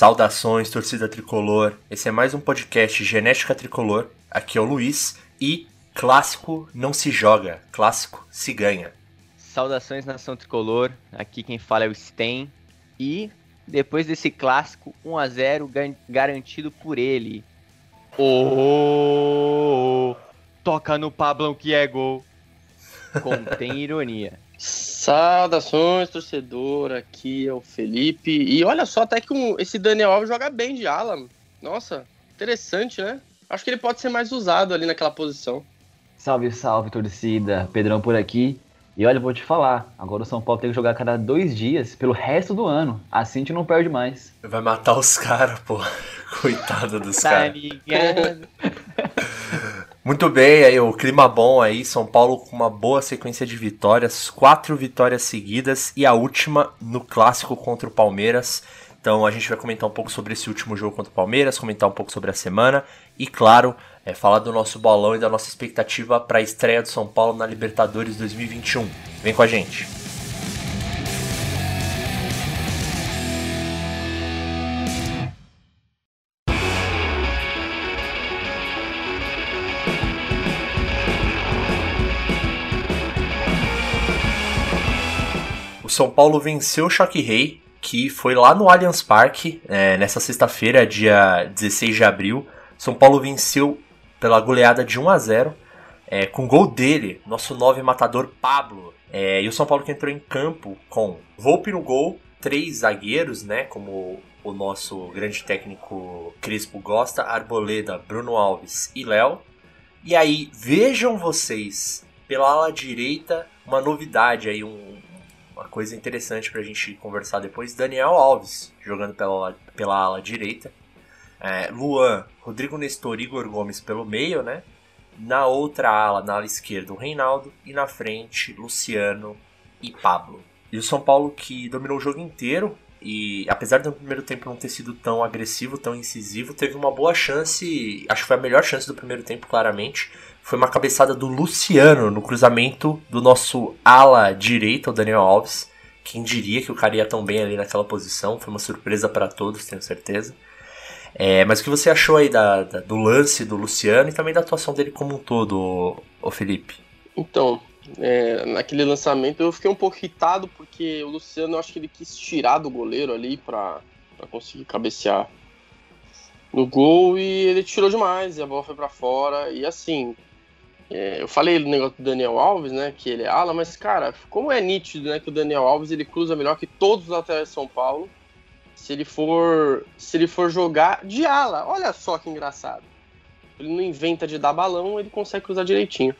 Saudações, torcida tricolor. Esse é mais um podcast Genética Tricolor. Aqui é o Luiz e clássico não se joga, clássico se ganha. Saudações, nação tricolor. Aqui quem fala é o Sten. E depois desse clássico 1 a 0 garantido por ele. Oh, toca no Pablão que é gol. Contém ironia. Saudações, torcedor. Aqui é o Felipe. E olha só, até que um, esse Daniel Alves joga bem de ala. Nossa, interessante, né? Acho que ele pode ser mais usado ali naquela posição. Salve, salve, torcida. Pedrão por aqui. E olha, eu vou te falar, agora o São Paulo tem que jogar cada dois dias pelo resto do ano. Assim a gente não perde mais. Vai matar os caras, pô. Coitado dos tá caras. Muito bem, aí o clima bom aí, São Paulo com uma boa sequência de vitórias, quatro vitórias seguidas e a última no clássico contra o Palmeiras. Então a gente vai comentar um pouco sobre esse último jogo contra o Palmeiras, comentar um pouco sobre a semana e, claro, é, falar do nosso bolão e da nossa expectativa para a estreia do São Paulo na Libertadores 2021. Vem com a gente! São Paulo venceu o Choque Rei, que foi lá no Allianz Parque, é, nessa sexta-feira, dia 16 de abril. São Paulo venceu pela goleada de 1 a 0 é, com gol dele, nosso nove matador Pablo. É, e o São Paulo que entrou em campo com Volpe no gol, três zagueiros, né, como o nosso grande técnico Crespo gosta, Arboleda, Bruno Alves e Léo. E aí, vejam vocês, pela ala direita, uma novidade aí, um, uma coisa interessante pra gente conversar depois. Daniel Alves jogando pela, pela ala direita. É, Luan, Rodrigo Nestor Igor Gomes pelo meio, né? Na outra ala, na ala esquerda, o Reinaldo. E na frente, Luciano e Pablo. E o São Paulo que dominou o jogo inteiro. E apesar do primeiro tempo não ter sido tão agressivo, tão incisivo, teve uma boa chance. Acho que foi a melhor chance do primeiro tempo, claramente foi uma cabeçada do Luciano no cruzamento do nosso ala direita, o Daniel Alves. Quem diria que o cara ia tão bem ali naquela posição? Foi uma surpresa para todos, tenho certeza. É, mas o que você achou aí da, da, do lance do Luciano e também da atuação dele como um todo, o Felipe? Então, é, naquele lançamento eu fiquei um pouco irritado porque o Luciano, eu acho que ele quis tirar do goleiro ali para conseguir cabecear no gol e ele tirou demais e a bola foi para fora. E assim, é, eu falei do negócio do Daniel Alves, né? Que ele é ala, mas, cara, como é nítido, né? Que o Daniel Alves ele cruza melhor que todos os laterais de São Paulo. Se ele for. Se ele for jogar de ala. Olha só que engraçado. Ele não inventa de dar balão, ele consegue cruzar direitinho.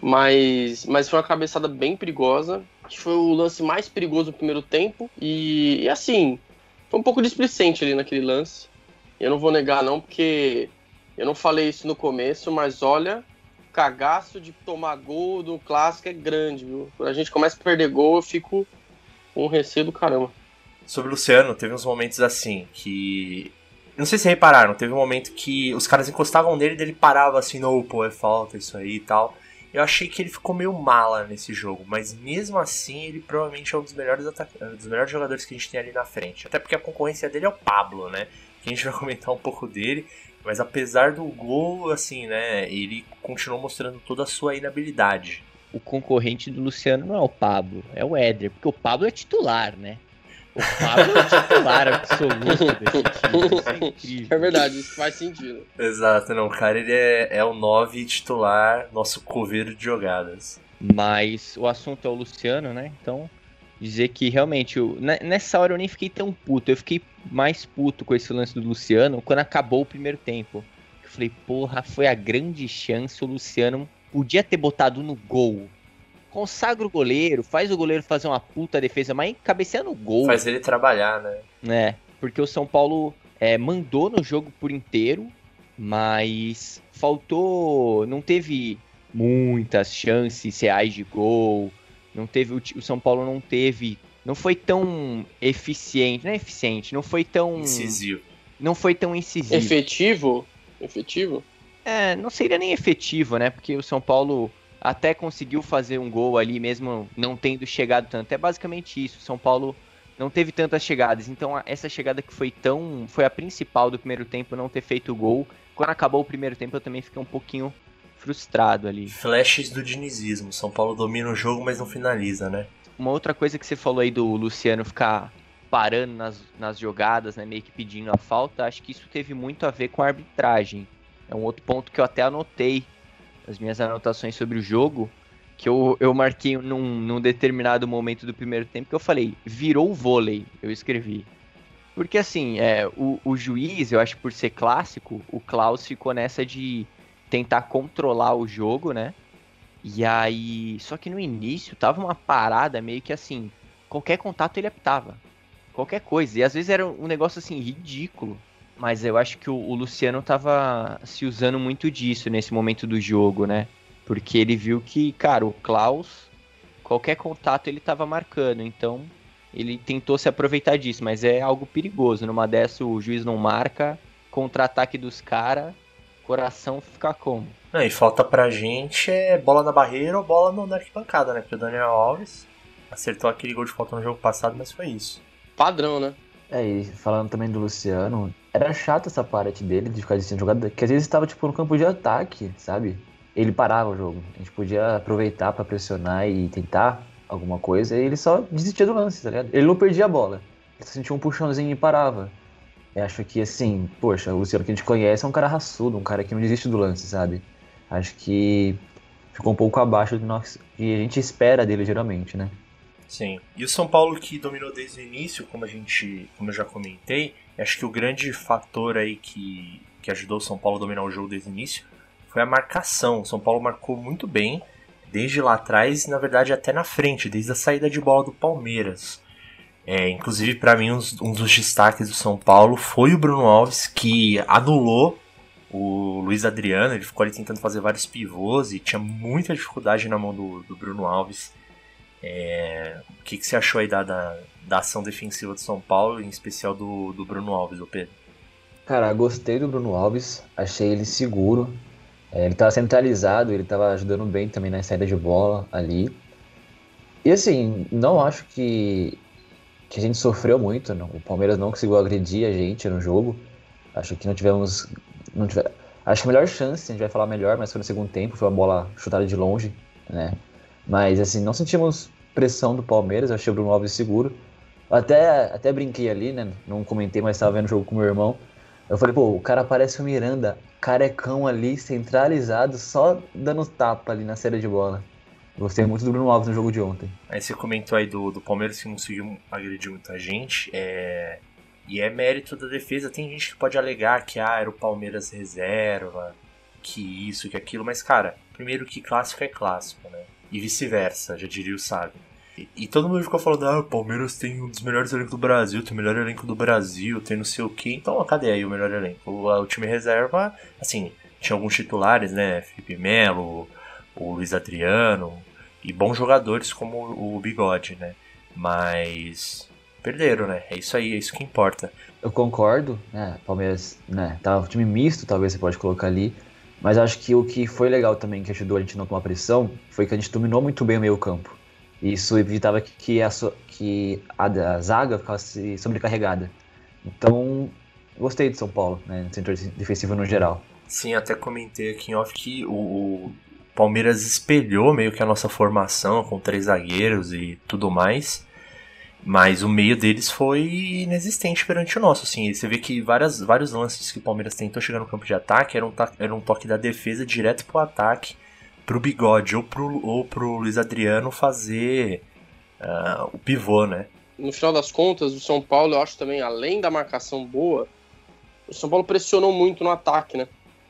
Mas, mas foi uma cabeçada bem perigosa. Que foi o lance mais perigoso do primeiro tempo. E, e assim, foi um pouco displicente ali naquele lance. Eu não vou negar, não, porque eu não falei isso no começo, mas olha, cagaço de tomar gol do clássico é grande, viu? Quando a gente começa a perder gol, eu fico com um receio do caramba. Sobre o Luciano, teve uns momentos assim que. Não sei se repararam, teve um momento que os caras encostavam nele e ele parava assim, não, pô, é falta isso aí e tal. Eu achei que ele ficou meio mala nesse jogo, mas mesmo assim ele provavelmente é um dos melhores, dos melhores jogadores que a gente tem ali na frente. Até porque a concorrência dele é o Pablo, né? Que a gente vai comentar um pouco dele. Mas apesar do gol, assim, né, ele continuou mostrando toda a sua inabilidade. O concorrente do Luciano não é o Pablo, é o Éder, porque o Pablo é titular, né? O Pablo é titular absoluto desse time. Isso é incrível. É verdade, isso faz sentido. Exato, não. O cara ele é, é o 9 titular, nosso coveiro de jogadas. Mas o assunto é o Luciano, né? Então, dizer que realmente, eu, nessa hora eu nem fiquei tão puto. Eu fiquei mais puto com esse lance do Luciano quando acabou o primeiro tempo. Eu falei, porra, foi a grande chance. O Luciano podia ter botado no gol. Consagra o goleiro, faz o goleiro fazer uma puta defesa, mas cabeceia no gol. Faz ele trabalhar, né? É, porque o São Paulo é, mandou no jogo por inteiro, mas faltou. Não teve muitas chances reais de gol. Não teve o, São Paulo não teve não foi tão eficiente, não é eficiente, não foi tão incisivo. Não foi tão incisivo. Efetivo? Efetivo? É, não seria nem efetivo, né? Porque o São Paulo até conseguiu fazer um gol ali mesmo não tendo chegado tanto. É basicamente isso. São Paulo não teve tantas chegadas. Então essa chegada que foi tão. foi a principal do primeiro tempo, não ter feito gol. Quando acabou o primeiro tempo, eu também fiquei um pouquinho frustrado ali. Flashes do dinizismo. São Paulo domina o jogo, mas não finaliza, né? Uma outra coisa que você falou aí do Luciano ficar parando nas, nas jogadas, né, meio que pedindo a falta, acho que isso teve muito a ver com a arbitragem. É um outro ponto que eu até anotei nas minhas anotações sobre o jogo, que eu, eu marquei num, num determinado momento do primeiro tempo que eu falei, virou vôlei, eu escrevi. Porque assim, é, o, o juiz, eu acho que por ser clássico, o Klaus ficou nessa de tentar controlar o jogo, né? E aí. Só que no início tava uma parada meio que assim. Qualquer contato ele apitava. Qualquer coisa. E às vezes era um negócio assim, ridículo. Mas eu acho que o, o Luciano tava se usando muito disso nesse momento do jogo, né? Porque ele viu que, cara, o Klaus, qualquer contato ele tava marcando, então ele tentou se aproveitar disso, mas é algo perigoso. Numa dessa o juiz não marca, contra-ataque dos caras, coração fica como? Não, e falta pra gente é bola na barreira ou bola no, na arquibancada, né? Porque o Daniel Alves acertou aquele gol de falta no jogo passado, mas foi isso. Padrão, né? É, e falando também do Luciano, era chato essa parte dele de ficar assistindo jogada, que às vezes estava tipo no campo de ataque, sabe? ele parava o jogo. A gente podia aproveitar para pressionar e tentar alguma coisa, e ele só desistia do lance, tá ligado? Ele não perdia a bola. Ele sentia um puxãozinho e parava. Eu acho que, assim, poxa, o Luciano que a gente conhece é um cara raçudo, um cara que não desiste do lance, sabe? Acho que ficou um pouco abaixo do que a gente espera dele, geralmente, né? Sim. E o São Paulo que dominou desde o início, como a gente, como eu já comentei, acho que o grande fator aí que, que ajudou o São Paulo a dominar o jogo desde o início foi a marcação. O São Paulo marcou muito bem, desde lá atrás na verdade até na frente, desde a saída de bola do Palmeiras. É, inclusive, para mim, um, dos destaques do São Paulo foi o Bruno Alves, que anulou o Luiz Adriano. Ele ficou ali tentando fazer vários pivôs e tinha muita dificuldade na mão do, do Bruno Alves. É, o que, que você achou aí da, da, da, ação defensiva do São Paulo, em especial do, do Bruno Alves, o Pedro? Cara, gostei do Bruno Alves, achei ele seguro, é, ele estava centralizado, ele estava ajudando bem também na saída de bola ali. E assim, não acho que, que a gente sofreu muito. Não. O Palmeiras não conseguiu agredir a gente no jogo. Acho que não tivemos. Não tive, acho que a melhor chance, a gente vai falar melhor, mas foi no segundo tempo, foi uma bola chutada de longe, né? Mas assim, não sentimos pressão do Palmeiras, achei o Bruno Alves seguro. Até, até brinquei ali, né? Não comentei, mas estava vendo o jogo com meu irmão. Eu falei, pô, o cara parece o Miranda, carecão ali, centralizado, só dando tapa ali na série de bola. Gostei muito do Bruno Alves no jogo de ontem. Aí você comentou aí do, do Palmeiras que conseguiu agredir muita gente. É... E é mérito da defesa. Tem gente que pode alegar que ah, era o Palmeiras reserva, que isso, que aquilo. Mas, cara, primeiro que clássico é clássico, né? E vice-versa, já diria o sábio. E, todo mundo ficou falando, ah, o Palmeiras tem um dos melhores elencos do Brasil, tem o melhor elenco do Brasil, tem não sei o que. Então, cadê aí o melhor elenco? O, o time reserva, assim, tinha alguns titulares, né? Felipe Melo, o Luiz Adriano, e bons jogadores como o Bigode, né? Mas perderam, né? É isso aí, é isso que importa. Eu concordo, né? Palmeiras, né? Tá um time misto, talvez você pode colocar ali. Mas acho que o que foi legal também, que ajudou a gente a não tomar pressão, foi que a gente dominou muito bem o meio campo. Isso evitava que a, que a, zaga ficasse sobrecarregada. Então, gostei de São Paulo, né, no setor defensivo no geral. Sim, até comentei aqui em off que o Palmeiras espelhou meio que a nossa formação com três zagueiros e tudo mais. Mas o meio deles foi inexistente perante o nosso. Assim, você vê que várias, vários lances que o Palmeiras tentou chegar no campo de ataque eram um, era um toque da defesa direto pro ataque pro Bigode ou pro, ou pro Luiz Adriano fazer uh, o pivô, né? No final das contas, o São Paulo, eu acho também, além da marcação boa, o São Paulo pressionou muito no ataque, né?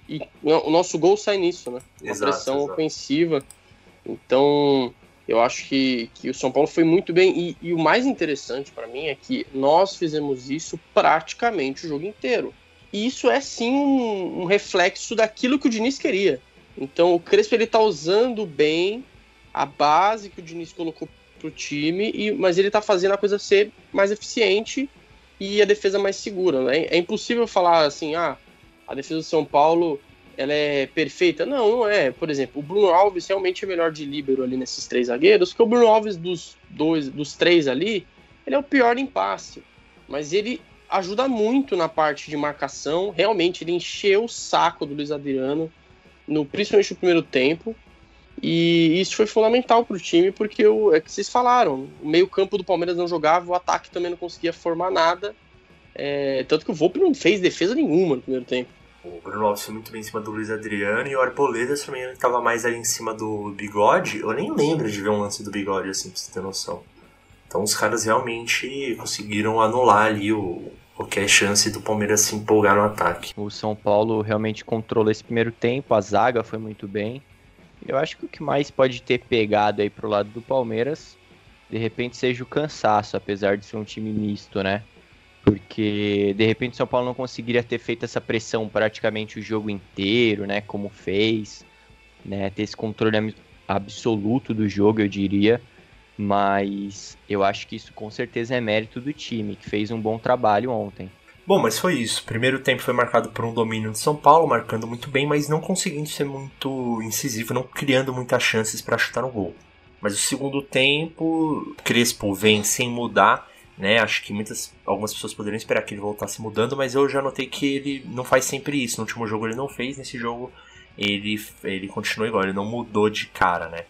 E o nosso gol sai nisso, né? Uma exato, pressão exato. ofensiva. Então, eu acho que, que o São Paulo foi muito bem. E, e o mais interessante para mim é que nós fizemos isso praticamente o jogo inteiro. E isso é sim um, um reflexo daquilo que o Diniz queria. Então o Crespo ele tá usando bem a base que o Diniz colocou pro time, e, mas ele tá fazendo a coisa ser mais eficiente e a defesa mais segura. Né? É impossível falar assim, ah, a defesa do São Paulo ela é perfeita. Não, não é. Por exemplo, o Bruno Alves realmente é melhor de líbero ali nesses três zagueiros, que o Bruno Alves dos dois, dos três ali, ele é o pior em passe. Mas ele ajuda muito na parte de marcação. Realmente, ele encheu o saco do Luiz Adriano, no, principalmente no primeiro tempo. E isso foi fundamental para o time, porque o, é que vocês falaram, o meio-campo do Palmeiras não jogava, o ataque também não conseguia formar nada. É, tanto que o Volpe não fez defesa nenhuma no primeiro tempo. O Bruno Alves foi muito bem em cima do Luiz Adriano e o Arboleda também estava mais ali em cima do Bigode. Eu nem lembro de ver um lance do Bigode assim, pra você ter noção. Então os caras realmente conseguiram anular ali o, qualquer chance do Palmeiras se empolgar no ataque. O São Paulo realmente controlou esse primeiro tempo, a zaga foi muito bem. Eu acho que o que mais pode ter pegado aí pro lado do Palmeiras, de repente, seja o cansaço, apesar de ser um time misto, né? Porque de repente o São Paulo não conseguiria ter feito essa pressão praticamente o jogo inteiro, né? Como fez, né? Ter esse controle absoluto do jogo, eu diria. Mas eu acho que isso com certeza é mérito do time, que fez um bom trabalho ontem. Bom, mas foi isso. O primeiro tempo foi marcado por um domínio de São Paulo, marcando muito bem, mas não conseguindo ser muito incisivo, não criando muitas chances para chutar no gol. Mas o segundo tempo, Crespo vem sem mudar né? Acho que muitas, algumas pessoas poderiam esperar que ele voltasse mudando, mas eu já notei que ele não faz sempre isso. No último jogo ele não fez, nesse jogo ele, ele continuou igual, ele não mudou de cara, né?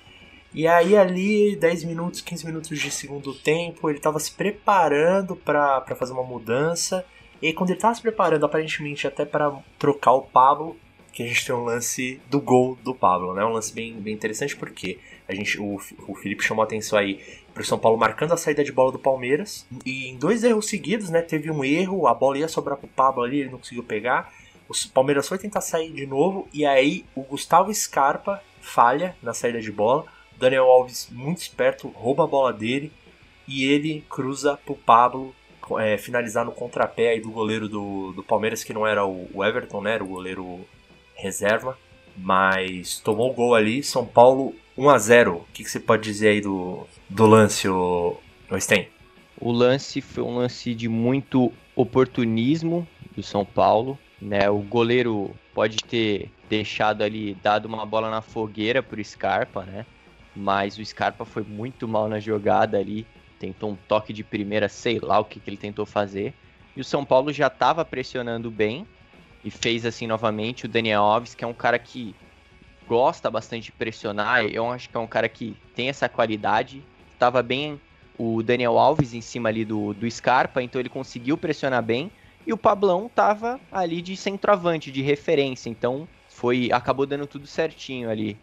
E aí ali, 10 minutos, 15 minutos de segundo tempo, ele estava se preparando para fazer uma mudança. E quando ele estava se preparando, aparentemente até para trocar o Pablo, que a gente tem um lance do gol do Pablo, né? Um lance bem, bem interessante porque a gente, o, o Felipe chamou a atenção aí para o São Paulo marcando a saída de bola do Palmeiras. E em dois erros seguidos, né? Teve um erro, a bola ia sobrar pro Pablo ali, ele não conseguiu pegar. O Palmeiras foi tentar sair de novo e aí o Gustavo Scarpa falha na saída de bola. Daniel Alves, muito esperto, rouba a bola dele e ele cruza pro Pablo é, finalizar no contrapé aí do goleiro do, do Palmeiras, que não era o, o Everton, né? Era o goleiro reserva. Mas tomou o gol ali. São Paulo 1 a 0 O que, que você pode dizer aí do, do lance, o, o Sten? O lance foi um lance de muito oportunismo do São Paulo. Né? O goleiro pode ter deixado ali, dado uma bola na fogueira pro Scarpa, né? Mas o Scarpa foi muito mal na jogada ali. Tentou um toque de primeira, sei lá o que, que ele tentou fazer. E o São Paulo já estava pressionando bem e fez assim novamente. O Daniel Alves, que é um cara que gosta bastante de pressionar. Eu acho que é um cara que tem essa qualidade. Tava bem o Daniel Alves em cima ali do, do Scarpa, então ele conseguiu pressionar bem. E o Pablão tava ali de centroavante, de referência, então foi acabou dando tudo certinho ali.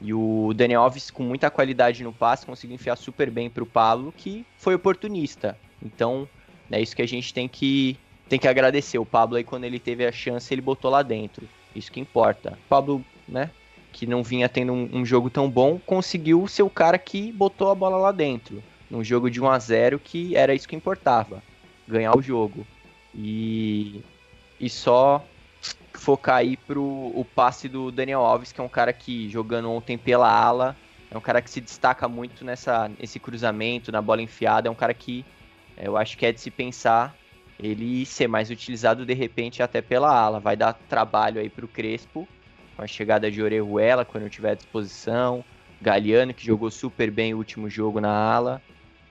E o Daniel Alves, com muita qualidade no passe, conseguiu enfiar super bem para o Pablo, que foi oportunista. Então, é isso que a gente tem que, tem que agradecer. O Pablo aí, quando ele teve a chance, ele botou lá dentro. Isso que importa. Pablo, né, que não vinha tendo um, um, jogo tão bom, conseguiu ser o cara que botou a bola lá dentro. Num jogo de 1 a 0 que era isso que importava, ganhar o jogo. E, e só focar aí pro o passe do Daniel Alves, que é um cara que jogando ontem pela ala, é um cara que se destaca muito nessa nesse cruzamento, na bola enfiada, é um cara que é, eu acho que é de se pensar ele ser mais utilizado de repente até pela ala, vai dar trabalho aí pro Crespo com a chegada de Orejuela quando eu tiver à disposição, Galeano que jogou super bem o último jogo na ala,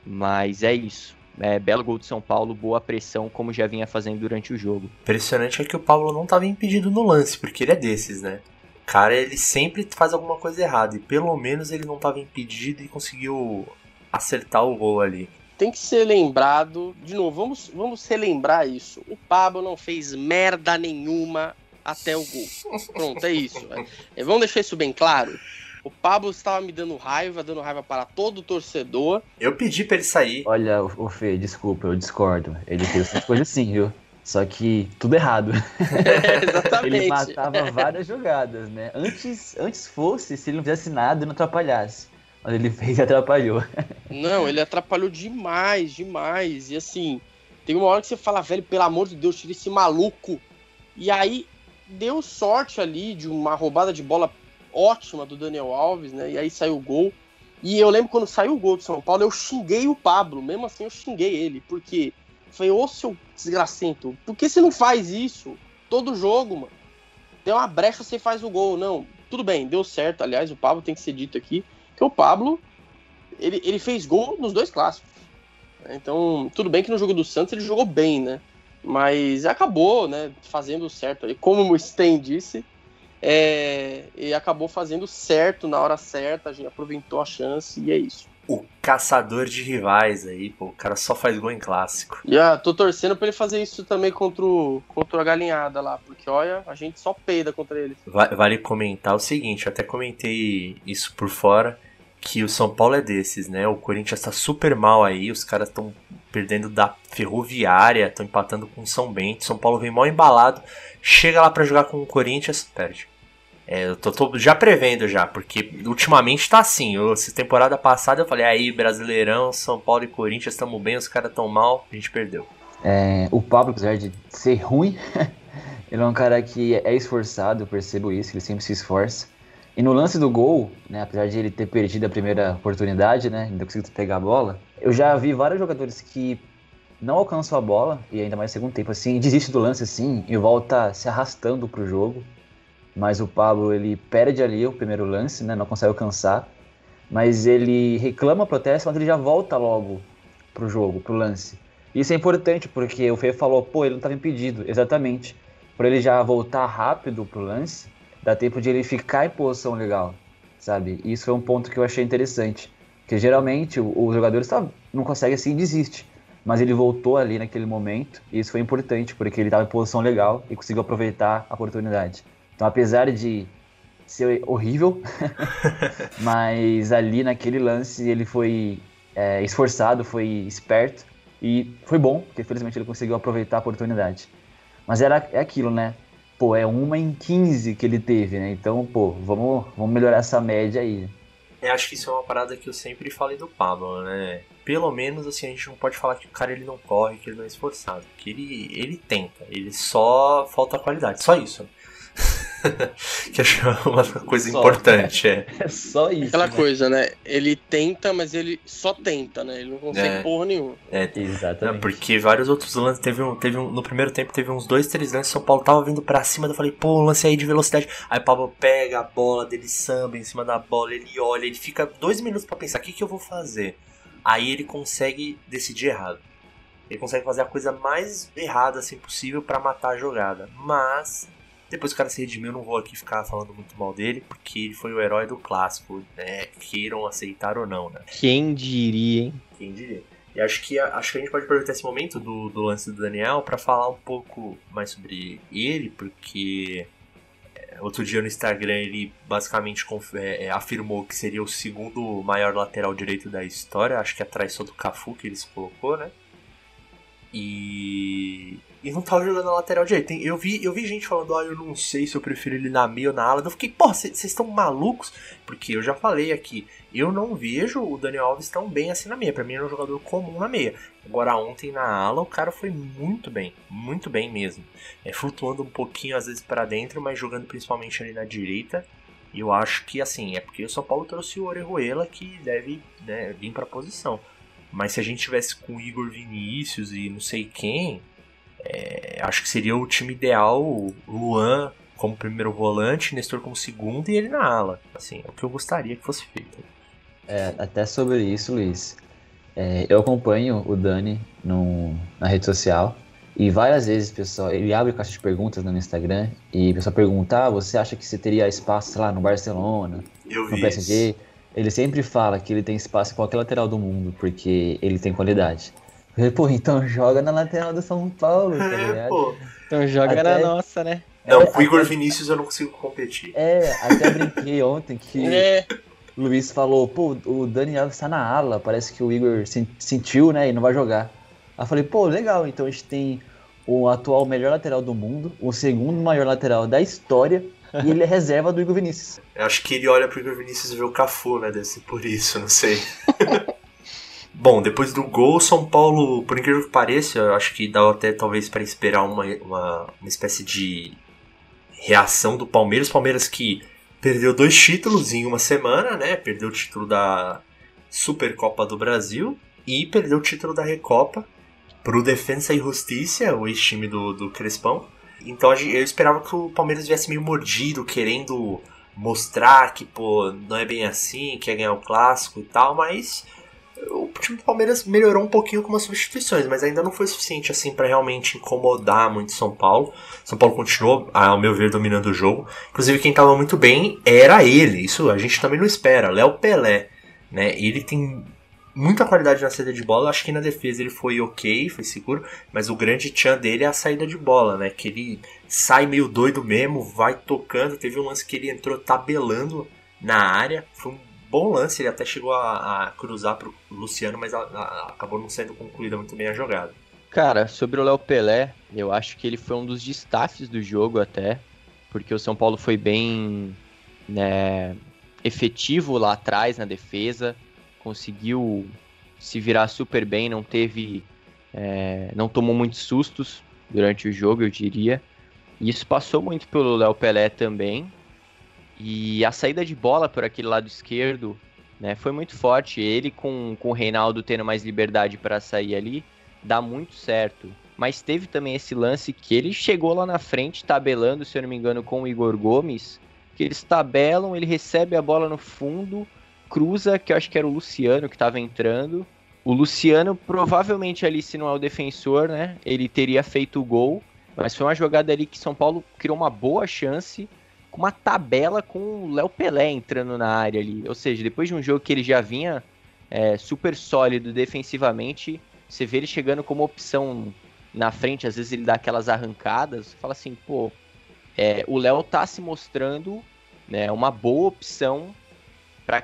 mas é isso. É, belo gol de São Paulo, boa pressão, como já vinha fazendo durante o jogo. Impressionante é que o Paulo não estava impedido no lance, porque ele é desses, né? O cara, ele sempre faz alguma coisa errada, e pelo menos ele não estava impedido e conseguiu acertar o gol ali. Tem que ser lembrado, de novo, vamos, vamos relembrar isso. O Pablo não fez merda nenhuma até o gol. Pronto, é isso. É, vamos deixar isso bem claro. O Pablo estava me dando raiva, dando raiva para todo torcedor. Eu pedi para ele sair. Olha, o Fê, desculpa, eu discordo. Ele fez essas coisas sim, viu? Só que tudo errado. É, exatamente. ele matava várias jogadas, né? Antes, antes fosse se ele não fizesse nada e não atrapalhasse. Mas ele fez e atrapalhou. Não, ele atrapalhou demais, demais. E assim, tem uma hora que você fala, velho, pelo amor de Deus, tira esse maluco. E aí deu sorte ali de uma roubada de bola ótima do Daniel Alves, né? E aí saiu o gol. E eu lembro quando saiu o gol do São Paulo, eu xinguei o Pablo, mesmo assim eu xinguei ele, porque foi ô seu desgracento, por que você não faz isso? Todo jogo, mano. Deu uma brecha, você faz o gol. Não, tudo bem, deu certo. Aliás, o Pablo tem que ser dito aqui, que o Pablo, ele, ele fez gol nos dois clássicos. Então, tudo bem que no jogo do Santos ele jogou bem, né? Mas acabou, né, fazendo certo aí, como o Sten disse, é, e acabou fazendo certo na hora certa, a gente aproveitou a chance e é isso. O caçador de rivais aí, pô, o cara só faz gol em clássico. E ah, tô torcendo pra ele fazer isso também contra, o, contra a galinhada lá, porque olha, a gente só peida contra ele. Vale comentar o seguinte, eu até comentei isso por fora, que o São Paulo é desses, né? O Corinthians tá super mal aí, os caras estão perdendo da Ferroviária, estão empatando com o São Bento. São Paulo vem mal embalado, chega lá para jogar com o Corinthians, perde. É, eu tô, tô, já prevendo já, porque ultimamente tá assim. Eu, essa temporada passada eu falei, aí, Brasileirão, São Paulo e Corinthians, estamos bem, os caras tão mal, a gente perdeu. É, o Pablo, apesar de ser ruim, ele é um cara que é esforçado, eu percebo isso, ele sempre se esforça. E no lance do gol, né, apesar de ele ter perdido a primeira oportunidade, né, ainda conseguiu pegar a bola, eu já vi vários jogadores que não alcançam a bola, e ainda mais no segundo tempo, assim, desiste do lance assim e volta se arrastando pro jogo mas o Pablo ele perde ali o primeiro lance, né, não consegue alcançar, mas ele reclama, protesta, mas ele já volta logo pro jogo, pro lance. Isso é importante porque o Fê falou, pô, ele não estava impedido, exatamente. Por ele já voltar rápido pro lance, dá tempo de ele ficar em posição legal, sabe? Isso foi um ponto que eu achei interessante, porque geralmente os jogadores tá, não conseguem assim desiste, mas ele voltou ali naquele momento e isso foi importante porque ele estava em posição legal e conseguiu aproveitar a oportunidade. Então, apesar de ser horrível, mas ali naquele lance ele foi é, esforçado, foi esperto e foi bom, porque felizmente ele conseguiu aproveitar a oportunidade. Mas era é aquilo, né? Pô, é uma em 15 que ele teve, né? Então, pô, vamos, vamos melhorar essa média aí. Eu acho que isso é uma parada que eu sempre falei do Pablo, né? Pelo menos assim, a gente não pode falar que o cara ele não corre, que ele não é esforçado. Que ele, ele tenta, ele só falta qualidade, só isso. que acho uma coisa só, importante, é. É só isso. Aquela né? coisa, né? Ele tenta, mas ele só tenta, né? Ele não consegue é, porra nenhuma. É, exatamente. É, porque vários outros lances, teve um, teve um, no primeiro tempo teve uns dois, três lances, São Paulo tava vindo pra cima, eu falei, pô, lance aí de velocidade. Aí o Pablo pega a bola dele, samba em cima da bola, ele olha, ele fica dois minutos para pensar, o que, que eu vou fazer? Aí ele consegue decidir errado. Ele consegue fazer a coisa mais errada assim possível para matar a jogada. Mas depois o cara se redimiu, não vou aqui ficar falando muito mal dele, porque ele foi o herói do clássico, né? Queiram aceitar ou não, né? Quem diria, hein? Quem diria. E acho que, acho que a gente pode aproveitar esse momento do, do lance do Daniel para falar um pouco mais sobre ele, porque é, outro dia no Instagram ele basicamente é, é, afirmou que seria o segundo maior lateral direito da história, acho que atrás só do Cafu que ele se colocou, né? E e não tava jogando na lateral direita. Eu vi, eu vi gente falando, ah, eu não sei se eu prefiro ele na meia ou na ala. Eu fiquei, pô, vocês estão malucos? Porque eu já falei aqui, eu não vejo o Daniel Alves tão bem assim na meia. Pra mim é um jogador comum na meia. Agora ontem na ala o cara foi muito bem, muito bem mesmo. É, flutuando um pouquinho às vezes para dentro, mas jogando principalmente ali na direita. E eu acho que assim, é porque o São Paulo trouxe o Orejuela que deve né, vir pra posição. Mas se a gente tivesse com Igor Vinícius e não sei quem, é, acho que seria o time ideal, o Luan como primeiro volante, Nestor como segundo e ele na ala. Assim, é o que eu gostaria que fosse feito. É, até sobre isso, Luiz. É, eu acompanho o Dani no, na rede social e várias vezes, pessoal, ele abre caixa de perguntas no Instagram e o pessoal pergunta: ah, você acha que você teria espaço, sei lá, no Barcelona, eu no PSG? Isso. Ele sempre fala que ele tem espaço em qualquer lateral do mundo porque ele tem qualidade. Pô, então joga na lateral do São Paulo, tá é, ligado? Pô. Então joga até... na nossa, né? Não, com o Igor Vinícius eu não consigo competir. É, até brinquei ontem que é. o Luiz falou, pô, o Dani Alves tá na ala, parece que o Igor sentiu, né, e não vai jogar. Aí eu falei, pô, legal, então a gente tem o atual melhor lateral do mundo, o segundo maior lateral da história, e ele é reserva do Igor Vinícius. Eu acho que ele olha pro Igor Vinícius e vê o Cafu, né, deve ser por isso, não sei. Bom, depois do gol, São Paulo, por incrível que pareça, eu acho que dá até talvez para esperar uma, uma, uma espécie de reação do Palmeiras. Palmeiras que perdeu dois títulos em uma semana, né? Perdeu o título da Supercopa do Brasil e perdeu o título da Recopa pro Defensa e Justiça, o ex-time do, do Crespão. Então eu esperava que o Palmeiras viesse meio mordido, querendo mostrar que, pô, não é bem assim, quer ganhar o clássico e tal, mas o time do Palmeiras melhorou um pouquinho com as substituições, mas ainda não foi suficiente assim para realmente incomodar muito São Paulo. São Paulo continuou, ao meu ver, dominando o jogo. Inclusive quem estava muito bem era ele. Isso a gente também não espera. Léo Pelé, né? Ele tem muita qualidade na saída de bola. Acho que na defesa ele foi ok, foi seguro, mas o grande tchan dele é a saída de bola, né? Que ele sai meio doido mesmo, vai tocando. Teve um lance que ele entrou tabelando na área. Foi um bom lance, ele até chegou a, a cruzar pro Luciano, mas a, a, acabou não sendo concluída muito bem a jogada. Cara, sobre o Léo Pelé, eu acho que ele foi um dos destaques do jogo até, porque o São Paulo foi bem né, efetivo lá atrás na defesa, conseguiu se virar super bem, não teve, é, não tomou muitos sustos durante o jogo, eu diria. E isso passou muito pelo Léo Pelé também, e a saída de bola por aquele lado esquerdo né, foi muito forte. Ele com, com o Reinaldo tendo mais liberdade para sair ali, dá muito certo. Mas teve também esse lance que ele chegou lá na frente, tabelando, se eu não me engano, com o Igor Gomes. Que eles tabelam, ele recebe a bola no fundo, cruza, que eu acho que era o Luciano que estava entrando. O Luciano, provavelmente ali, se não é o defensor, né? Ele teria feito o gol. Mas foi uma jogada ali que São Paulo criou uma boa chance com uma tabela com o Léo Pelé entrando na área ali. Ou seja, depois de um jogo que ele já vinha é, super sólido defensivamente, você vê ele chegando como opção na frente, às vezes ele dá aquelas arrancadas, você fala assim, pô, é, o Léo tá se mostrando né, uma boa opção para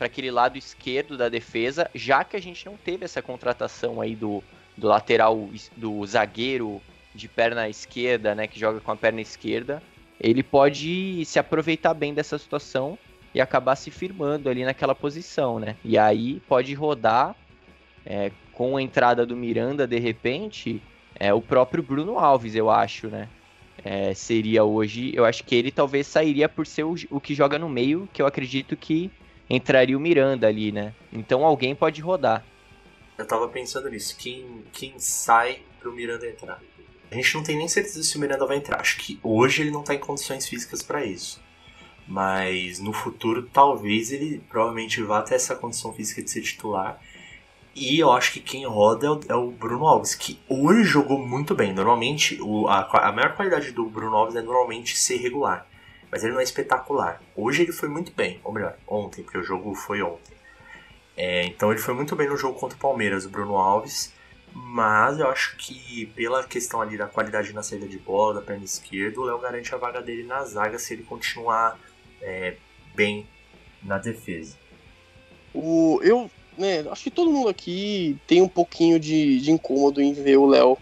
aquele lado esquerdo da defesa, já que a gente não teve essa contratação aí do, do lateral do zagueiro de perna esquerda, né, que joga com a perna esquerda ele pode se aproveitar bem dessa situação e acabar se firmando ali naquela posição, né? E aí pode rodar é, com a entrada do Miranda de repente, é o próprio Bruno Alves, eu acho, né? É, seria hoje, eu acho que ele talvez sairia por ser o, o que joga no meio, que eu acredito que entraria o Miranda ali, né? Então alguém pode rodar. Eu tava pensando nisso, quem, quem sai pro Miranda entrar? A gente não tem nem certeza se o Miranda vai entrar. Acho que hoje ele não está em condições físicas para isso. Mas no futuro, talvez ele provavelmente vá ter essa condição física de ser titular. E eu acho que quem roda é o, é Bruno Alves, que hoje jogou muito bem. Normalmente, a, a maior qualidade do Bruno Alves é normalmente ser regular. Mas ele não é espetacular. Hoje ele foi muito bem. Ou melhor, ontem, porque o jogo foi ontem. É, então ele foi muito bem no jogo contra o Palmeiras, o Bruno Alves. Mas eu acho que pela questão ali da qualidade na saída de bola, da perna esquerda, o Léo garante a vaga dele na zaga se ele continuar é, bem na defesa. O, eu né, acho que todo mundo aqui tem um pouquinho de, de incômodo em ver o Léo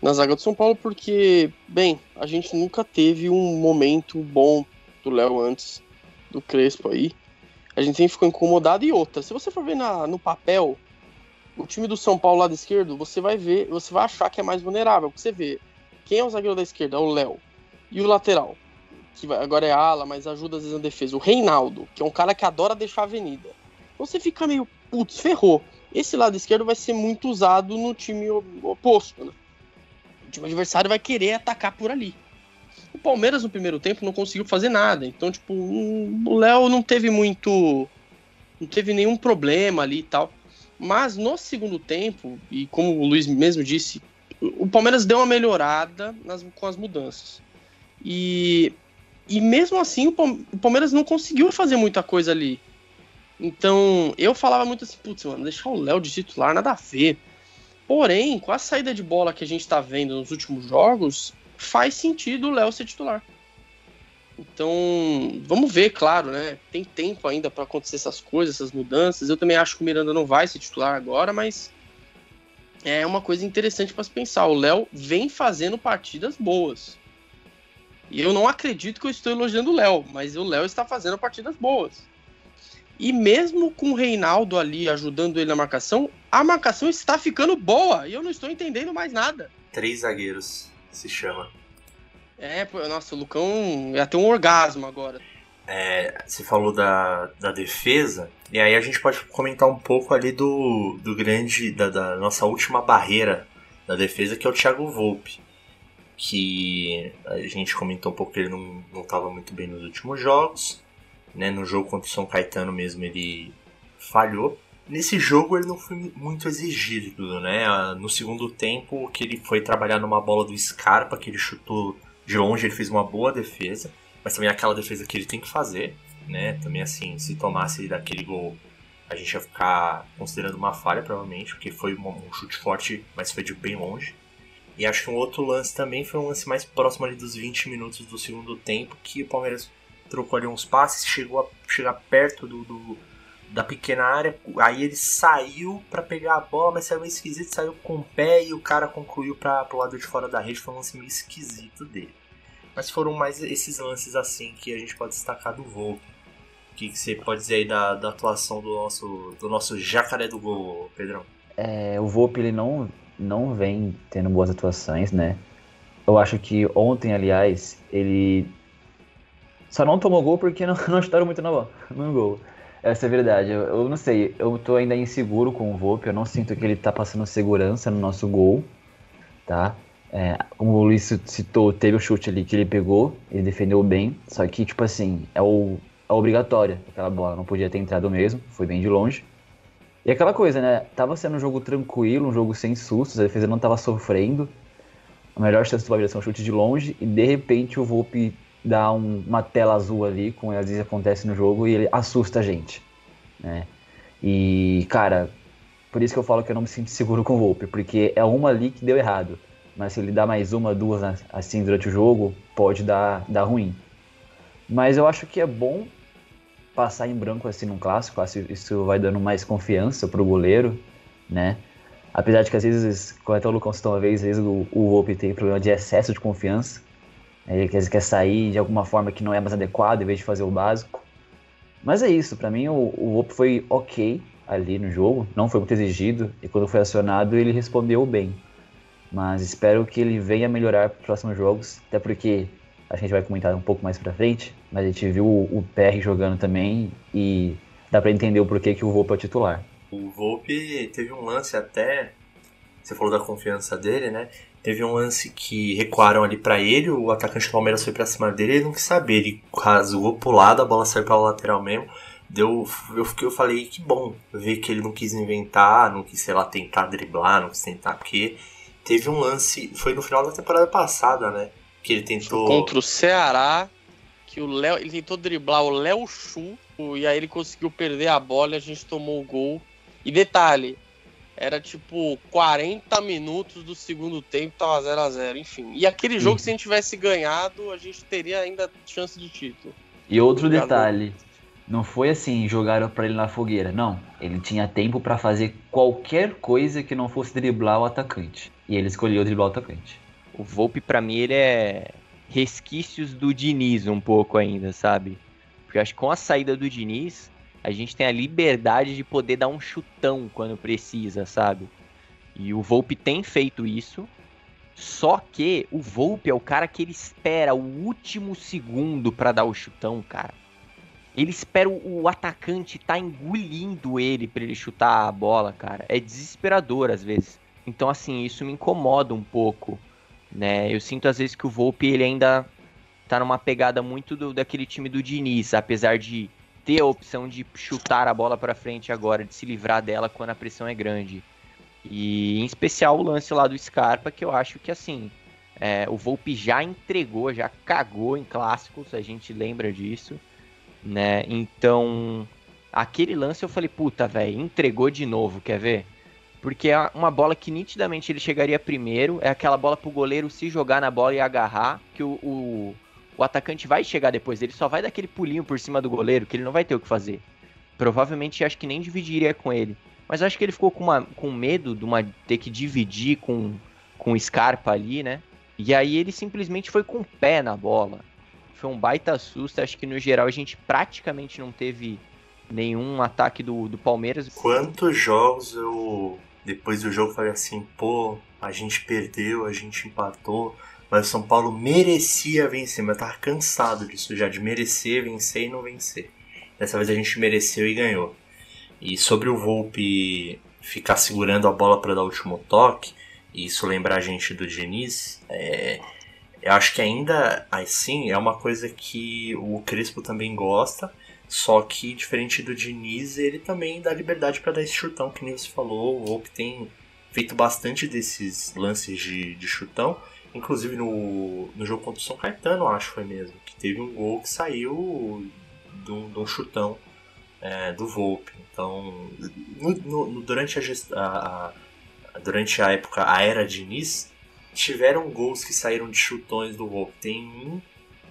na zaga do São Paulo, porque, bem, a gente nunca teve um momento bom do Léo antes do Crespo aí. A gente sempre ficou incomodado. E outra, se você for ver na, no papel, o time do São Paulo lado esquerdo, você vai ver, você vai achar que é mais vulnerável. Porque você vê quem é o zagueiro da esquerda, é o Léo. E o lateral, que agora é ala, mas ajuda às vezes na defesa. O Reinaldo, que é um cara que adora deixar a avenida. Então você fica meio, putz, ferrou. Esse lado esquerdo vai ser muito usado no time oposto, né? O time adversário vai querer atacar por ali. O Palmeiras no primeiro tempo não conseguiu fazer nada. Então, tipo, o Léo não teve muito. Não teve nenhum problema ali e tal. Mas no segundo tempo, e como o Luiz mesmo disse, o Palmeiras deu uma melhorada nas, com as mudanças. E, e mesmo assim, o Palmeiras não conseguiu fazer muita coisa ali. Então, eu falava muito assim, putz, mano, deixar o Léo de titular, nada a ver. Porém, com a saída de bola que a gente tá vendo nos últimos jogos, faz sentido o Léo ser titular. Então, vamos ver, claro, né? Tem tempo ainda para acontecer essas coisas, essas mudanças. Eu também acho que o Miranda não vai se titular agora, mas é uma coisa interessante para se pensar. O Léo vem fazendo partidas boas. E eu não acredito que eu estou elogiando o Léo, mas o Léo está fazendo partidas boas. E mesmo com o Reinaldo ali ajudando ele na marcação, a marcação está ficando boa e eu não estou entendendo mais nada. Três zagueiros se chama. É, nossa, o Lucão ia ter um orgasmo agora. É, você falou da, da defesa, e aí a gente pode comentar um pouco ali do, do grande, da, da nossa última barreira da defesa, que é o Thiago Volpe. Que a gente comentou um pouco que ele não estava muito bem nos últimos jogos. Né? No jogo contra o São Caetano mesmo ele falhou. Nesse jogo ele não foi muito exigido, né? No segundo tempo, que ele foi trabalhar numa bola do Scarpa, que ele chutou de longe, ele fez uma boa defesa, mas também aquela defesa que ele tem que fazer, né? Também assim, se tomasse daquele gol, a gente ia ficar considerando uma falha, provavelmente, porque foi um chute forte, mas foi de bem longe. E acho que um outro lance também foi um lance mais próximo ali dos 20 minutos do segundo tempo, que o Palmeiras trocou ali uns passes, chegou a chegar perto do, do da pequena área, aí ele saiu para pegar a bola, mas saiu meio esquisito, saiu com o pé e o cara concluiu para pro lado de fora da rede, foi um lance meio esquisito dele. Mas foram mais esses lances assim que a gente pode destacar do voo. O que, que você pode dizer aí da, da atuação do nosso, do nosso jacaré do gol, Pedrão? É, o Volpe ele não, não vem tendo boas atuações, né? Eu acho que ontem, aliás, ele só não tomou gol porque não, não chutaram muito no, no gol. Essa é a verdade. Eu, eu, não sei, eu tô ainda inseguro com o Volpe, eu não sinto que ele tá passando segurança no nosso gol, tá? É, como o Luiz citou, teve o chute ali que ele pegou, ele defendeu bem, só que, tipo assim, é, o, é obrigatória aquela bola, não podia ter entrado mesmo, foi bem de longe. E aquela coisa, né? Tava sendo um jogo tranquilo, um jogo sem sustos, a defesa não tava sofrendo. A melhor chance do Palmeiras é um chute de longe, e de repente o Volpe dá um, uma tela azul ali, como às vezes acontece no jogo, e ele assusta a gente. Né? E, cara, por isso que eu falo que eu não me sinto seguro com o Volpe, porque é uma ali que deu errado. Mas se ele dá mais uma, duas assim durante o jogo, pode dar, dar ruim. Mas eu acho que é bom passar em branco assim num clássico, isso vai dando mais confiança pro goleiro, né? Apesar de que às vezes, como até o Lucão citou uma vez, às vezes o, o Volpe tem problema de excesso de confiança. Ele quer, quer sair de alguma forma que não é mais adequada em vez de fazer o básico. Mas é isso, para mim o, o foi ok ali no jogo, não foi muito exigido, e quando foi acionado ele respondeu bem. Mas espero que ele venha melhorar para os próximos jogos, até porque a gente vai comentar um pouco mais para frente, mas a gente viu o, PR jogando também e dá para entender o porquê que o Volpe é titular. O Volpe teve um lance até, você falou da confiança dele, né? Teve um lance que recuaram ali para ele, o atacante do Palmeiras foi para cima dele, ele não quis saber, ele rasgou pro lado, a bola saiu pra lateral mesmo. Deu, eu, fiquei, eu falei que bom ver que ele não quis inventar, não quis, sei lá, tentar driblar, não quis tentar, porque teve um lance, foi no final da temporada passada, né? Que ele tentou. Contra o Ceará, que o Léo, ele tentou driblar o Léo Chu, e aí ele conseguiu perder a bola e a gente tomou o gol. E detalhe, era tipo 40 minutos do segundo tempo, tava 0 a 0 enfim. E aquele jogo, se a gente tivesse ganhado, a gente teria ainda chance de título. E outro detalhe, não foi assim, jogaram para ele na fogueira, não. Ele tinha tempo para fazer qualquer coisa que não fosse driblar o atacante. E ele escolheu driblar o atacante. O Volpe para mim ele é resquícios do Diniz um pouco ainda, sabe? Porque eu acho que com a saída do Diniz, a gente tem a liberdade de poder dar um chutão quando precisa, sabe? E o Volpe tem feito isso. Só que o Volpe é o cara que ele espera o último segundo para dar o chutão, cara. Ele espera o atacante tá engolindo ele para ele chutar a bola, cara. É desesperador às vezes. Então assim, isso me incomoda um pouco, né? Eu sinto às vezes que o Volpe ele ainda tá numa pegada muito do, daquele time do Diniz, apesar de ter a opção de chutar a bola para frente agora, de se livrar dela quando a pressão é grande. E em especial o lance lá do Scarpa, que eu acho que assim, é, o Volpe já entregou, já cagou em clássicos, a gente lembra disso, né? Então, aquele lance eu falei, puta, velho, entregou de novo, quer ver? Porque é uma bola que nitidamente ele chegaria primeiro, é aquela bola pro goleiro se jogar na bola e agarrar, que o, o o atacante vai chegar depois dele, só vai dar aquele pulinho por cima do goleiro, que ele não vai ter o que fazer. Provavelmente acho que nem dividiria com ele. Mas acho que ele ficou com, uma, com medo de uma, ter que dividir com, com Scarpa ali, né? E aí ele simplesmente foi com o pé na bola. Foi um baita susto. Acho que no geral a gente praticamente não teve nenhum ataque do, do Palmeiras. Quantos jogos eu, depois do jogo, falei assim: pô, a gente perdeu, a gente empatou mas o São Paulo merecia vencer, mas eu tava cansado disso já, de merecer, vencer e não vencer. Dessa vez a gente mereceu e ganhou. E sobre o Volpe ficar segurando a bola para dar o último toque, e isso lembrar a gente do Diniz, é, eu acho que ainda assim é uma coisa que o Crespo também gosta. Só que, diferente do Diniz, ele também dá liberdade para dar esse chutão, que nem você falou. O Volpe tem feito bastante desses lances de, de chutão. Inclusive no, no jogo contra o São Caetano, acho que foi mesmo. Que teve um gol que saiu de um, de um chutão é, do Volpe. Então, no, no, durante, a, a, a, durante a época, a era Diniz, tiveram gols que saíram de chutões do Volpe. Tem um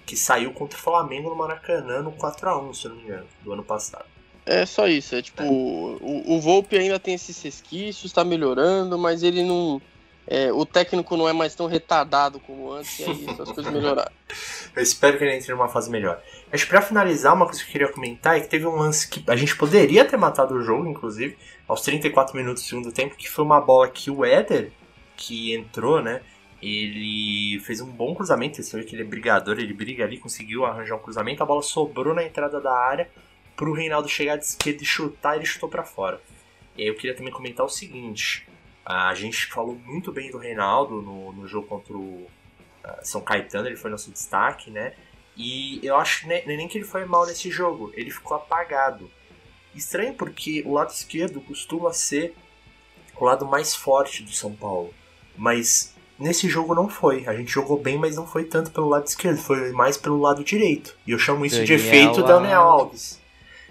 que saiu contra o Flamengo no Maracanã no 4x1, se não me engano, do ano passado. É só isso, é tipo, é. O, o Volpe ainda tem esses resquícios, está melhorando, mas ele não. É, o técnico não é mais tão retardado como antes, e é isso, as coisas melhoraram. Eu espero que ele entre numa fase melhor. Acho que pra finalizar, uma coisa que eu queria comentar é que teve um lance que a gente poderia ter matado o jogo, inclusive, aos 34 minutos do segundo tempo, que foi uma bola que o Éder, que entrou, né? Ele fez um bom cruzamento, você vê que ele é brigador, ele briga ali, conseguiu arranjar um cruzamento, a bola sobrou na entrada da área pro Reinaldo chegar de esquerda e chutar, ele chutou para fora. E aí eu queria também comentar o seguinte, a gente falou muito bem do Reinaldo no, no jogo contra o São Caetano, ele foi nosso destaque, né? E eu acho que nem, nem que ele foi mal nesse jogo, ele ficou apagado. Estranho porque o lado esquerdo costuma ser o lado mais forte do São Paulo. Mas Nesse jogo não foi. A gente jogou bem, mas não foi tanto pelo lado esquerdo, foi mais pelo lado direito. E eu chamo isso Daniel de efeito Alves. Daniel Alves.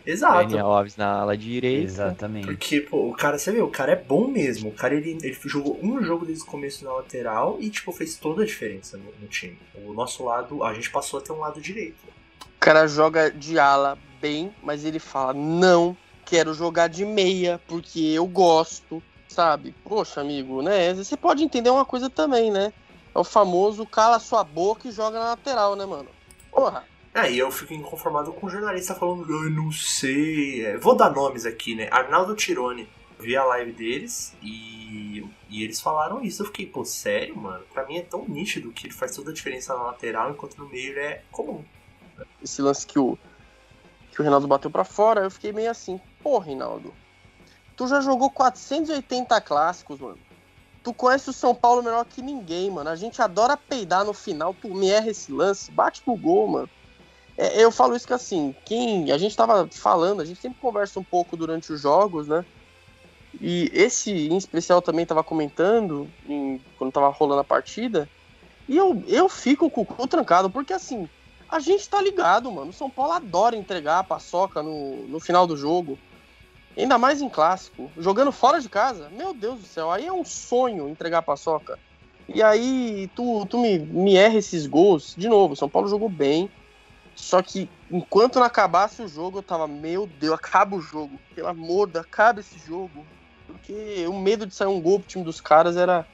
Exato. Daniel Alves na ala direita. Exatamente. Porque, pô, o cara, você vê, o cara é bom mesmo. O cara, ele, ele jogou um jogo desde o começo na lateral e, tipo, fez toda a diferença no, no time. O nosso lado, a gente passou a ter um lado direito. O cara joga de ala bem, mas ele fala, não, quero jogar de meia, porque eu gosto sabe? Poxa, amigo, né? Você pode entender uma coisa também, né? É o famoso cala sua boca e joga na lateral, né, mano? Porra. É, e eu fico inconformado com o jornalista falando, eu não sei. É, vou dar nomes aqui, né? Arnaldo Tironi. Vi a live deles e, e eles falaram isso. Eu fiquei, pô, sério, mano? Pra mim é tão nítido que ele faz toda a diferença na lateral, enquanto no meio ele é comum. Esse lance que o, que o Reinaldo bateu para fora, eu fiquei meio assim, pô, Reinaldo, Tu já jogou 480 clássicos, mano. Tu conhece o São Paulo melhor que ninguém, mano. A gente adora peidar no final. Tu me erra esse lance, bate pro gol, mano. É, eu falo isso que assim, quem. A gente tava falando, a gente sempre conversa um pouco durante os jogos, né? E esse em especial também tava comentando em, quando tava rolando a partida. E eu, eu fico com o cu trancado, porque assim, a gente tá ligado, mano. O São Paulo adora entregar a paçoca no, no final do jogo. Ainda mais em clássico. Jogando fora de casa, meu Deus do céu, aí é um sonho entregar a paçoca. E aí tu, tu me, me erra esses gols. De novo, São Paulo jogou bem. Só que enquanto não acabasse o jogo, eu tava, meu Deus, acaba o jogo. Pelo amor de acaba esse jogo. Porque o medo de sair um gol pro time dos caras era,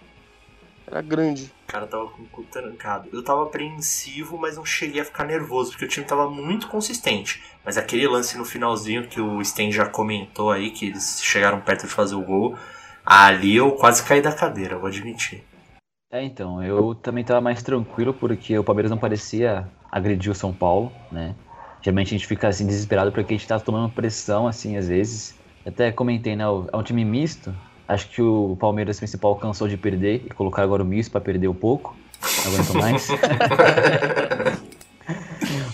era grande. O cara tava com o cu trancado. Eu tava apreensivo, mas não cheguei a ficar nervoso, porque o time tava muito consistente. Mas aquele lance no finalzinho que o Sten já comentou aí, que eles chegaram perto de fazer o gol, ali eu quase caí da cadeira, vou admitir. É, então, eu também tava mais tranquilo porque o Palmeiras não parecia agredir o São Paulo, né? Geralmente a gente fica assim desesperado porque a gente tá tomando pressão, assim, às vezes. Até comentei, né? É um time misto, Acho que o Palmeiras principal cansou de perder e colocar agora o misto para perder um pouco. Não aguento mais.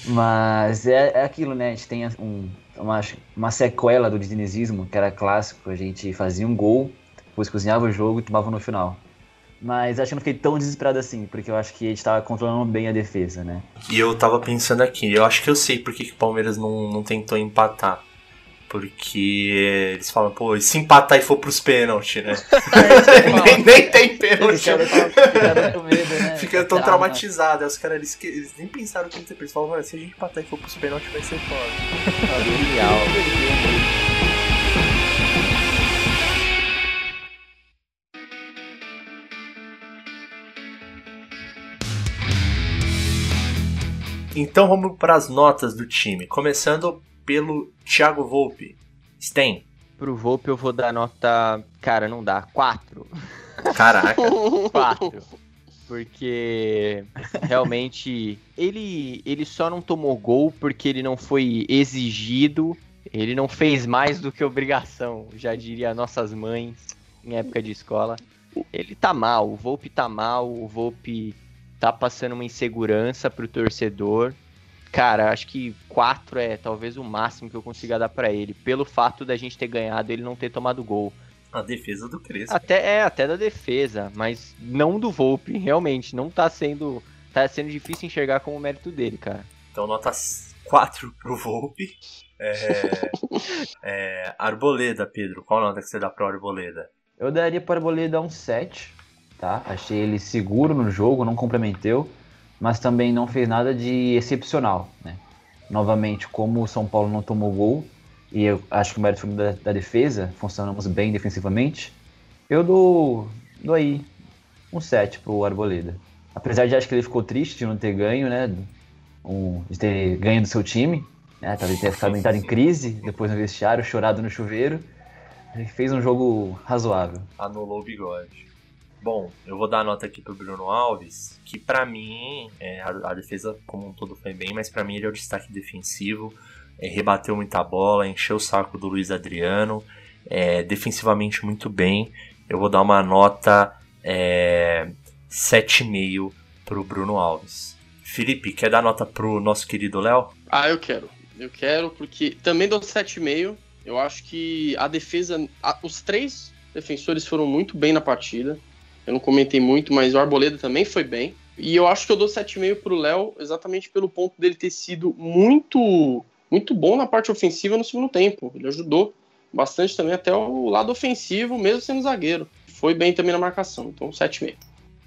Mas é, é, aquilo, né? A gente tem um, uma, uma sequela do dinizismo, que era clássico. A gente fazia um gol, depois cozinhava o jogo e tomava no final. Mas acho que não fiquei tão desesperado assim, porque eu acho que a gente tava controlando bem a defesa, né? E eu tava pensando aqui, eu acho que eu sei por que, que o Palmeiras não, não tentou empatar. Porque eles falam, pô, e se empatar e for pros pênaltis, né? nem, nem, tem pênalti. Fica tão traumatizado. Aí os caras eles, eles, nem pensaram que eles falam, se a gente empatar e for pros pênaltis vai ser foda. Genial. Então vamos para as notas do time. Começando pelo Thiago Volpe. Sten. Pro Volpe eu vou dar nota. Cara, não dá. 4. Caraca. 4. Porque realmente ele, ele só não tomou gol porque ele não foi exigido. Ele não fez mais do que obrigação, já diria nossas mães em época de escola. Ele tá mal, o Volpe tá mal, o Volpe tá passando uma insegurança pro torcedor. cara, acho que 4 é talvez o máximo que eu consiga dar para ele, pelo fato da gente ter ganhado e ele não ter tomado gol. A defesa do Crespo. Até é, até da defesa, mas não do Volpe, realmente, não tá sendo tá sendo difícil enxergar como mérito dele, cara. Então nota 4 pro Volpe. É, é, Arboleda, Pedro, qual nota que você dá pro Arboleda? Eu daria pro Arboleda um 7, tá? Achei ele seguro no jogo, não comprometeu, mas também não fez nada de excepcional, né? Novamente, como o São Paulo não tomou gol, e eu acho que o mérito foi da, da defesa, funcionamos bem defensivamente, eu dou, dou aí um 7 pro Arboleda. Apesar de acho que ele ficou triste de não ter ganho, né? Um, de ter ganho do seu time, né? Talvez ter ficado entrado em crise, depois no vestiário, chorado no chuveiro. Ele fez um jogo razoável. Anulou o bigode. Bom, eu vou dar a nota aqui pro Bruno Alves, que para mim, é, a, a, defesa como um todo foi bem, mas para mim ele é o destaque defensivo. É, rebateu muita bola, encheu o saco do Luiz Adriano, é, defensivamente muito bem. Eu vou dar uma nota é, 7,5 pro Bruno Alves. Felipe, quer dar nota pro nosso querido Léo? Ah, eu quero. Eu quero, porque também dou 7,5. Eu acho que a defesa. A, os três defensores foram muito bem na partida. Eu não comentei muito, mas o Arboleda também foi bem. E eu acho que eu dou 7,5 pro Léo, exatamente pelo ponto dele ter sido muito muito bom na parte ofensiva no segundo tempo. Ele ajudou bastante também até o lado ofensivo, mesmo sendo zagueiro. Foi bem também na marcação, então 7,5.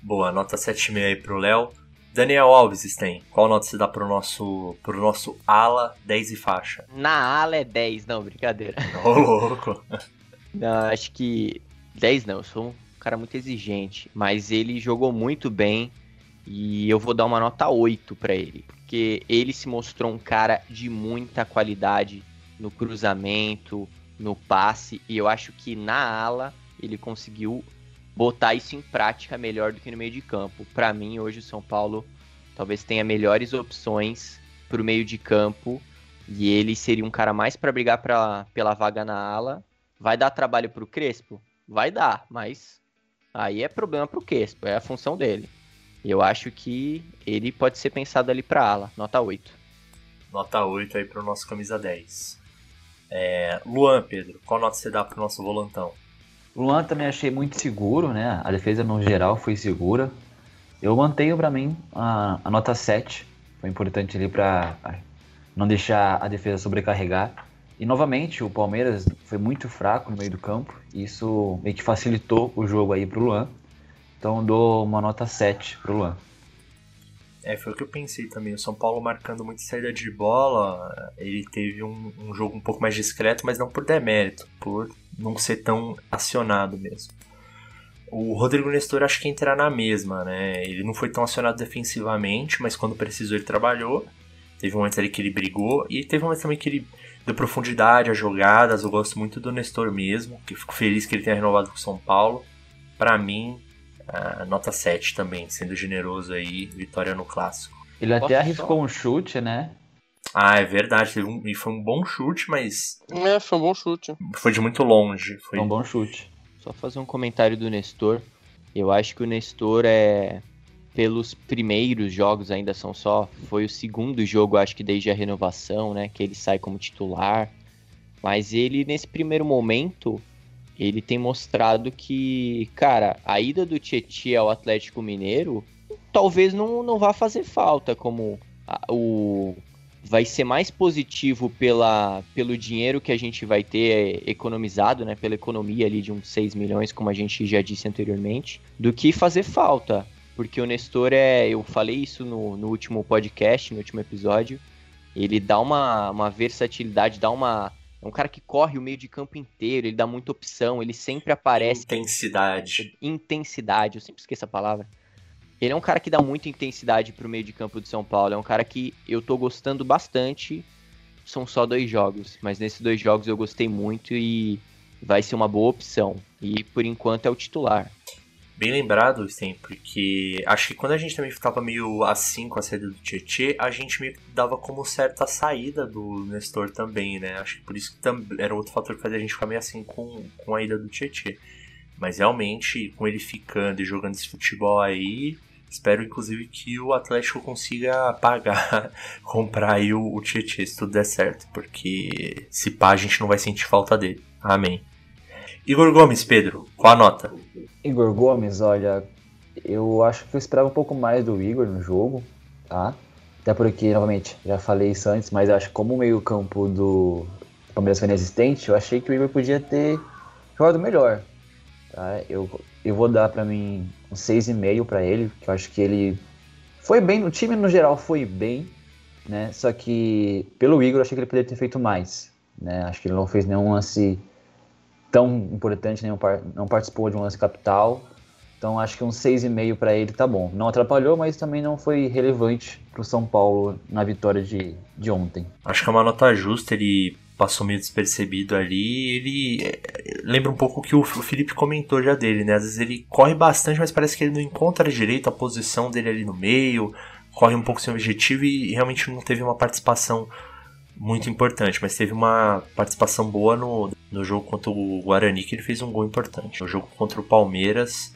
Boa, nota 7,5 aí pro Léo. Daniel Alves tem. Qual nota você dá pro nosso, pro nosso ala 10 e faixa? Na ala é 10, não, brincadeira. Ô, louco. não, acho que 10 não, eu sou um cara muito exigente, mas ele jogou muito bem e eu vou dar uma nota 8 para ele, porque ele se mostrou um cara de muita qualidade no cruzamento, no passe, e eu acho que na ala ele conseguiu botar isso em prática melhor do que no meio de campo. Para mim, hoje o São Paulo talvez tenha melhores opções para o meio de campo e ele seria um cara mais para brigar pra, pela vaga na ala. Vai dar trabalho para o Crespo? Vai dar, mas aí é problema para o Crespo, é a função dele. Eu acho que ele pode ser pensado ali para ala, nota 8. Nota 8 aí para o nosso camisa 10. É, Luan, Pedro, qual nota você dá para o nosso volantão? Luan também achei muito seguro, né? A defesa no geral foi segura. Eu mantenho para mim a, a, nota 7. Foi importante ali para não deixar a defesa sobrecarregar. E novamente o Palmeiras foi muito fraco no meio do campo. E isso meio que facilitou o jogo aí pro Luan. Então dou uma nota 7 pro Luan. É, foi o que eu pensei também. O São Paulo marcando muito saída de bola, ele teve um, um, jogo um pouco mais discreto, mas não por demérito, por não ser tão acionado mesmo. O Rodrigo Nestor acho que entrar na mesma, né? Ele não foi tão acionado defensivamente, mas quando precisou ele trabalhou. Teve um momento ali que ele brigou e teve um momento também que ele deu profundidade às jogadas. Eu gosto muito do Nestor mesmo, que fico feliz que ele tenha renovado com o São Paulo. Para mim, nota 7 também, sendo generoso aí, vitória no clássico. Ele até Posso arriscou só? um chute, né? Ah, é verdade. Um, e foi um bom chute, mas. É, foi um bom chute. Foi de muito longe. Foi um bom chute. Só fazer um comentário do Nestor. Eu acho que o Nestor é. Pelos primeiros jogos ainda são só. Foi o segundo jogo, acho que desde a renovação, né? Que ele sai como titular. Mas ele, nesse primeiro momento, ele tem mostrado que, cara, a ida do Tietchan ao Atlético Mineiro talvez não, não vá fazer falta, como a, o vai ser mais positivo pela, pelo dinheiro que a gente vai ter economizado, né, pela economia ali de uns 6 milhões, como a gente já disse anteriormente, do que fazer falta. Porque o Nestor é, eu falei isso no, no último podcast, no último episódio, ele dá uma, uma versatilidade, dá uma é um cara que corre o meio de campo inteiro, ele dá muita opção, ele sempre aparece. Intensidade. Intensidade, eu sempre esqueço a palavra. Ele é um cara que dá muita intensidade pro meio de campo do São Paulo. É um cara que eu tô gostando bastante. São só dois jogos, mas nesses dois jogos eu gostei muito e vai ser uma boa opção. E por enquanto é o titular. Bem lembrado, Sten, porque acho que quando a gente também ficava meio assim com a saída do Tietê, a gente meio que dava como certa saída do Nestor também, né? Acho que por isso que era outro fator que fazia a gente ficar meio assim com, com a ida do Tietê. Mas realmente, com ele ficando e jogando esse futebol aí, Espero, inclusive, que o Atlético consiga pagar, comprar aí o, o Tietchan, se tudo der certo. Porque se pá, a gente não vai sentir falta dele. Amém. Igor Gomes, Pedro, qual a nota? Igor Gomes, olha, eu acho que eu esperava um pouco mais do Igor no jogo, tá? Até porque, novamente, já falei isso antes, mas acho que como o meio-campo do Palmeiras foi inexistente, eu achei que o Igor podia ter jogado melhor. Tá? Eu, eu vou dar para mim um 6,5 para ele, que eu acho que ele foi bem, o time no geral foi bem, né? Só que pelo Igor eu achei que ele poderia ter feito mais, né? Acho que ele não fez nenhum lance tão importante, nenhum, não participou de um lance capital. Então acho que um 6,5 para ele tá bom. Não atrapalhou, mas também não foi relevante para o São Paulo na vitória de, de ontem. Acho que é uma nota justa, ele passou meio despercebido ali. Ele é, lembra um pouco o que o Felipe comentou já dele, né? Às vezes ele corre bastante, mas parece que ele não encontra direito a posição dele ali no meio, corre um pouco sem objetivo e realmente não teve uma participação muito importante, mas teve uma participação boa no, no jogo contra o Guarani, que ele fez um gol importante. No jogo contra o Palmeiras,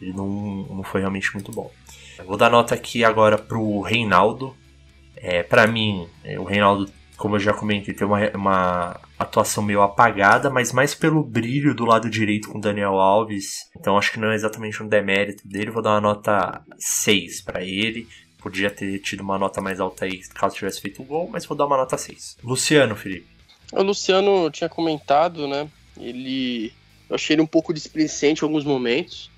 ele não, não foi realmente muito bom. Eu vou dar nota aqui agora pro Reinaldo. É, para mim, é, o Reinaldo como eu já comentei, tem uma, uma atuação meio apagada, mas mais pelo brilho do lado direito com Daniel Alves. Então acho que não é exatamente um demérito dele. Vou dar uma nota 6 para ele. Podia ter tido uma nota mais alta aí caso tivesse feito um gol, mas vou dar uma nota 6. Luciano, Felipe. O Luciano tinha comentado, né? Ele. Eu achei ele um pouco displicente em alguns momentos.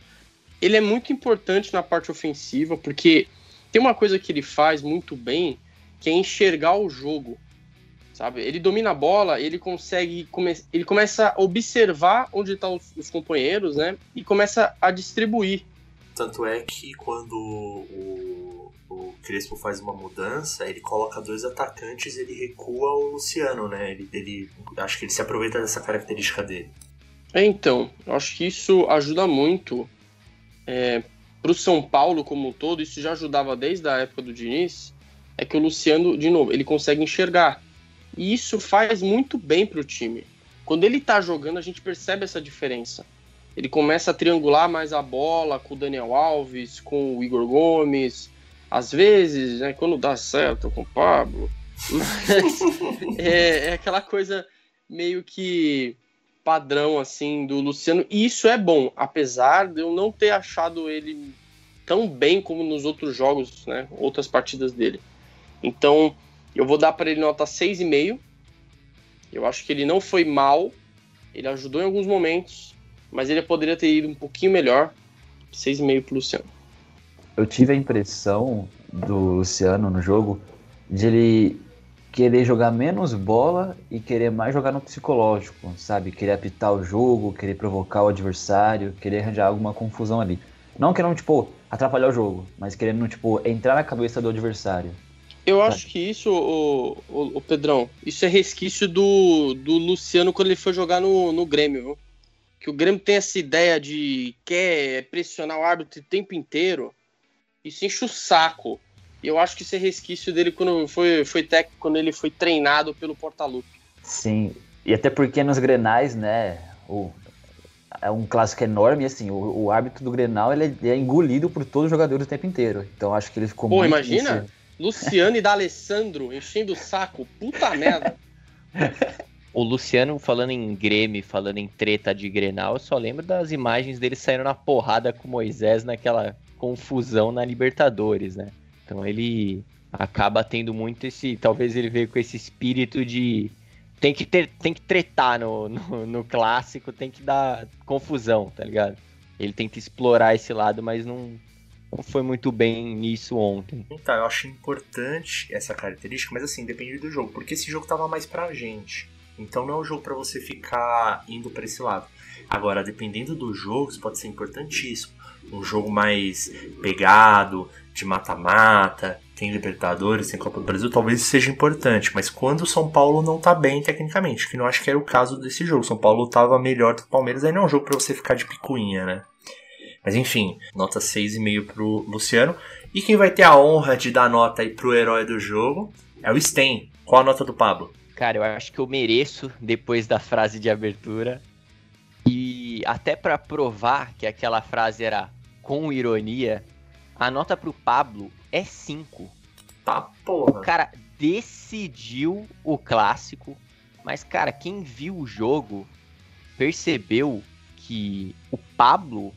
Ele é muito importante na parte ofensiva, porque tem uma coisa que ele faz muito bem, que é enxergar o jogo sabe? Ele domina a bola, ele consegue, come ele começa a observar onde estão os, os, companheiros, né? E começa a distribuir. Tanto é que quando o, o Crespo faz uma mudança, ele coloca dois atacantes, ele recua o Luciano, né? Ele, ele acho que ele se aproveita dessa característica dele. É, então, acho que isso ajuda muito é, para o São Paulo como um todo. Isso já ajudava desde a época do Diniz. É que o Luciano, de novo, ele consegue enxergar e isso faz muito bem para o time. Quando ele está jogando, a gente percebe essa diferença. Ele começa a triangular mais a bola com o Daniel Alves, com o Igor Gomes. Às vezes, né, quando dá certo com o Pablo. Mas é, é aquela coisa meio que padrão assim do Luciano. E isso é bom, apesar de eu não ter achado ele tão bem como nos outros jogos, né? Outras partidas dele. Então, eu vou dar para ele nota 6,5. Eu acho que ele não foi mal. Ele ajudou em alguns momentos, mas ele poderia ter ido um pouquinho melhor. 6,5 pro Luciano. Eu tive a impressão do Luciano no jogo de ele querer jogar menos bola e querer mais jogar no psicológico, sabe? Querer apitar o jogo, querer provocar o adversário, querer arranjar alguma confusão ali. Não querendo, tipo, atrapalhar o jogo, mas querendo, tipo, entrar na cabeça do adversário. Eu acho que isso, o, o, o, Pedrão, isso é resquício do, do Luciano quando ele foi jogar no, no Grêmio, viu? Que o Grêmio tem essa ideia de quer pressionar o árbitro o tempo inteiro. Isso enche o saco. E eu acho que isso é resquício dele quando foi, foi técnico, quando ele foi treinado pelo Portalupe. Sim, e até porque nos Grenais, né, o, é um clássico enorme, e assim, o, o árbitro do Grenal ele é, é engolido por todos os jogadores o tempo inteiro. Então acho que ele ficou Pô, muito... imagina... Luciano e D'Alessandro enchendo o saco. Puta merda. O Luciano falando em Grêmio, falando em treta de Grenal, eu só lembro das imagens dele saindo na porrada com Moisés naquela confusão na Libertadores, né? Então ele acaba tendo muito esse. Talvez ele veio com esse espírito de. Tem que, ter, tem que tretar no, no, no clássico, tem que dar confusão, tá ligado? Ele tenta explorar esse lado, mas não, não foi muito bem nisso ontem. Então, eu acho importante essa característica, mas assim, depende do jogo, porque esse jogo tava mais pra gente. Então não é um jogo para você ficar indo para esse lado. Agora, dependendo do jogo, isso pode ser importantíssimo. Um jogo mais pegado, de mata-mata, tem Libertadores, tem Copa do Brasil, talvez seja importante. Mas quando o São Paulo não tá bem tecnicamente, que não acho que era o caso desse jogo. São Paulo tava melhor do que o Palmeiras, aí não é um jogo para você ficar de picuinha, né? Mas enfim, nota 6,5 pro Luciano. E quem vai ter a honra de dar nota aí pro herói do jogo é o Sten. Qual a nota do Pablo? Cara, eu acho que eu mereço depois da frase de abertura. E até para provar que aquela frase era com ironia, A nota pro Pablo é 5. Tá, porra. O cara decidiu o clássico, mas, cara, quem viu o jogo percebeu que o Pablo,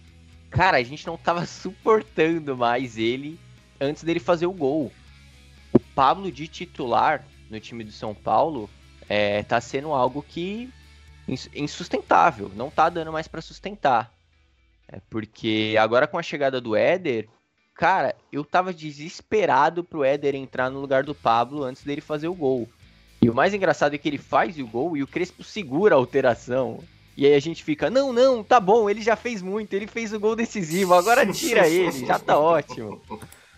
cara, a gente não tava suportando mais ele antes dele fazer o gol. O Pablo de titular no time do São Paulo é, tá sendo algo que insustentável, não tá dando mais para sustentar. É porque agora com a chegada do Éder, cara, eu tava desesperado pro Éder entrar no lugar do Pablo antes dele fazer o gol. E o mais engraçado é que ele faz o gol e o Crespo segura a alteração. E aí a gente fica, não, não, tá bom, ele já fez muito, ele fez o gol decisivo, agora tira ele, já tá ótimo.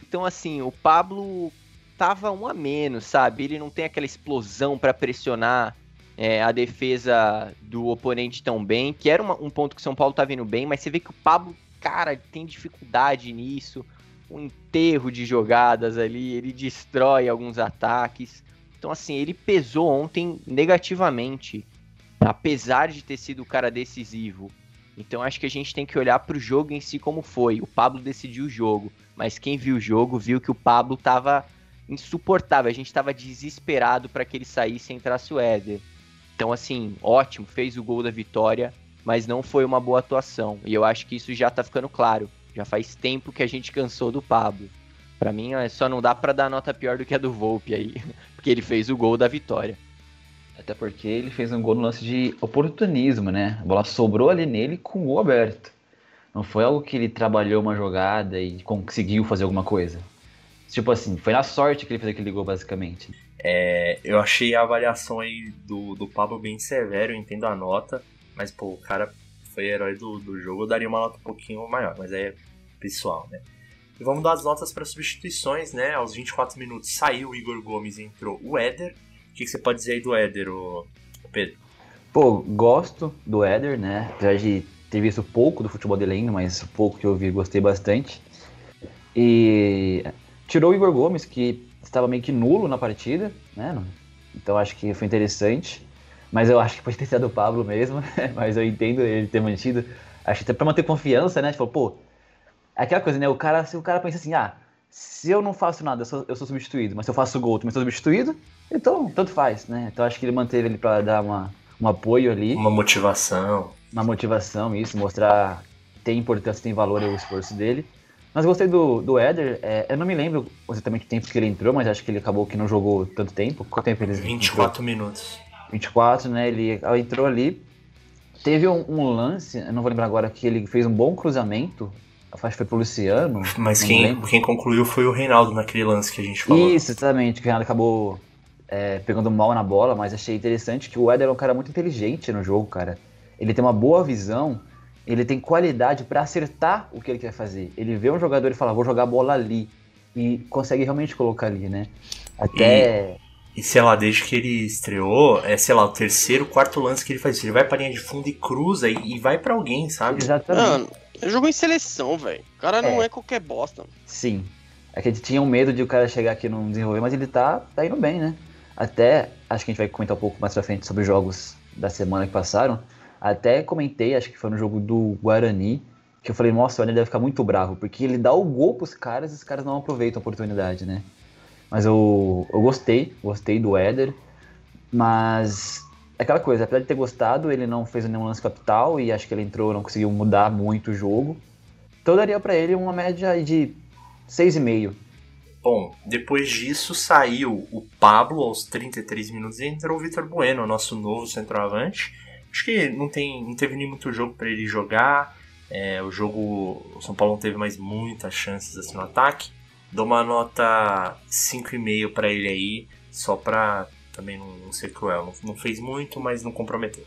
Então, assim, o Pablo tava um a menos, sabe? Ele não tem aquela explosão para pressionar é, a defesa do oponente tão bem, que era uma, um ponto que o São Paulo tá vindo bem, mas você vê que o Pablo, cara, tem dificuldade nisso, um enterro de jogadas ali, ele destrói alguns ataques. Então, assim, ele pesou ontem negativamente, apesar de ter sido o cara decisivo. Então, acho que a gente tem que olhar para o jogo em si como foi. O Pablo decidiu o jogo, mas quem viu o jogo viu que o Pablo tava insuportável. A gente estava desesperado para que ele saísse e entrasse o Éder. Então, assim, ótimo, fez o gol da vitória, mas não foi uma boa atuação. E eu acho que isso já tá ficando claro. Já faz tempo que a gente cansou do Pablo. Para mim, é, só não dá para dar nota pior do que a do Volpe aí, porque ele fez o gol da vitória. Até porque ele fez um gol no lance de oportunismo, né? A bola sobrou ali nele com o gol aberto. Não foi algo que ele trabalhou uma jogada e conseguiu fazer alguma coisa. Tipo assim, foi na sorte que ele fez aquele gol, basicamente. É, eu achei a avaliação aí do, do Pablo bem severo, eu entendo a nota, mas pô, o cara foi herói do, do jogo, eu daria uma nota um pouquinho maior, mas é pessoal, né? E vamos dar as notas para substituições, né? Aos 24 minutos saiu o Igor Gomes e entrou o Éder. O que, que, você pode dizer aí do Éder, o Pedro? Pô, gosto do Éder, né? Apesar de ter visto pouco do futebol dele ainda, mas pouco que eu vi, gostei bastante. E Tirou o Igor Gomes, que estava meio que nulo na partida, né? Então acho que foi interessante. Mas eu acho que pode ter sido o Pablo mesmo, mas eu entendo ele ter mantido. Acho que até pra manter confiança, né? Tipo, pô, aquela coisa, né? O cara, se o cara pensa assim, ah, se eu não faço nada, eu sou, eu sou substituído, mas se eu faço gol, eu também sou substituído, então tanto faz, né? Então acho que ele manteve ele para dar uma, um apoio ali. Uma motivação. Uma motivação, isso, mostrar que tem importância, tem valor o esforço dele. Mas gostei do, do Éder. É, eu não me lembro exatamente o tempo que ele entrou, mas acho que ele acabou que não jogou tanto tempo. Quanto tempo ele 24 entrou? minutos. 24, né? Ele entrou ali. Teve um, um, lance, eu não vou lembrar agora, que ele fez um bom cruzamento. Acho que foi pro Luciano. Mas quem, quem concluiu foi o Reinaldo naquele lance que a gente falou. Isso, exatamente. Que o Reinaldo acabou é, pegando mal na bola, mas achei interessante que o Éder é um cara muito inteligente no jogo, cara. Ele tem uma boa visão ele tem qualidade para acertar o que ele quer fazer. Ele vê um jogador e fala, vou jogar a bola ali. E consegue realmente colocar ali, né? Até. E, e sei lá, desde que ele estreou, é, sei lá, o terceiro, quarto lance que ele faz. Ele vai pra linha de fundo e cruza e, e vai para alguém, sabe? Exatamente. Mano, ele jogou em seleção, velho. O cara não é. é qualquer bosta. Sim. É que a gente tinha um medo de o cara chegar aqui e não desenvolver, mas ele tá, tá indo bem, né? Até, acho que a gente vai comentar um pouco mais pra frente sobre os jogos da semana que passaram. Até comentei, acho que foi no jogo do Guarani, que eu falei, nossa, o Éder deve ficar muito bravo, porque ele dá o gol pros caras e os caras não aproveitam a oportunidade, né? Mas eu, eu gostei, gostei do Éder, mas é aquela coisa, apesar de ter gostado, ele não fez nenhum lance capital e acho que ele entrou, não conseguiu mudar muito o jogo. Então eu daria para ele uma média de 6,5. Bom, depois disso saiu o Pablo aos 33 minutos e entrou o Vitor Bueno, nosso novo centroavante. Acho que não, tem, não teve nem muito jogo para ele jogar. É, o jogo. O São Paulo não teve mais muitas chances assim no ataque. Dou uma nota 5,5 para ele aí, só pra também não, não ser cruel. Não, não, fez muito, mas não comprometeu.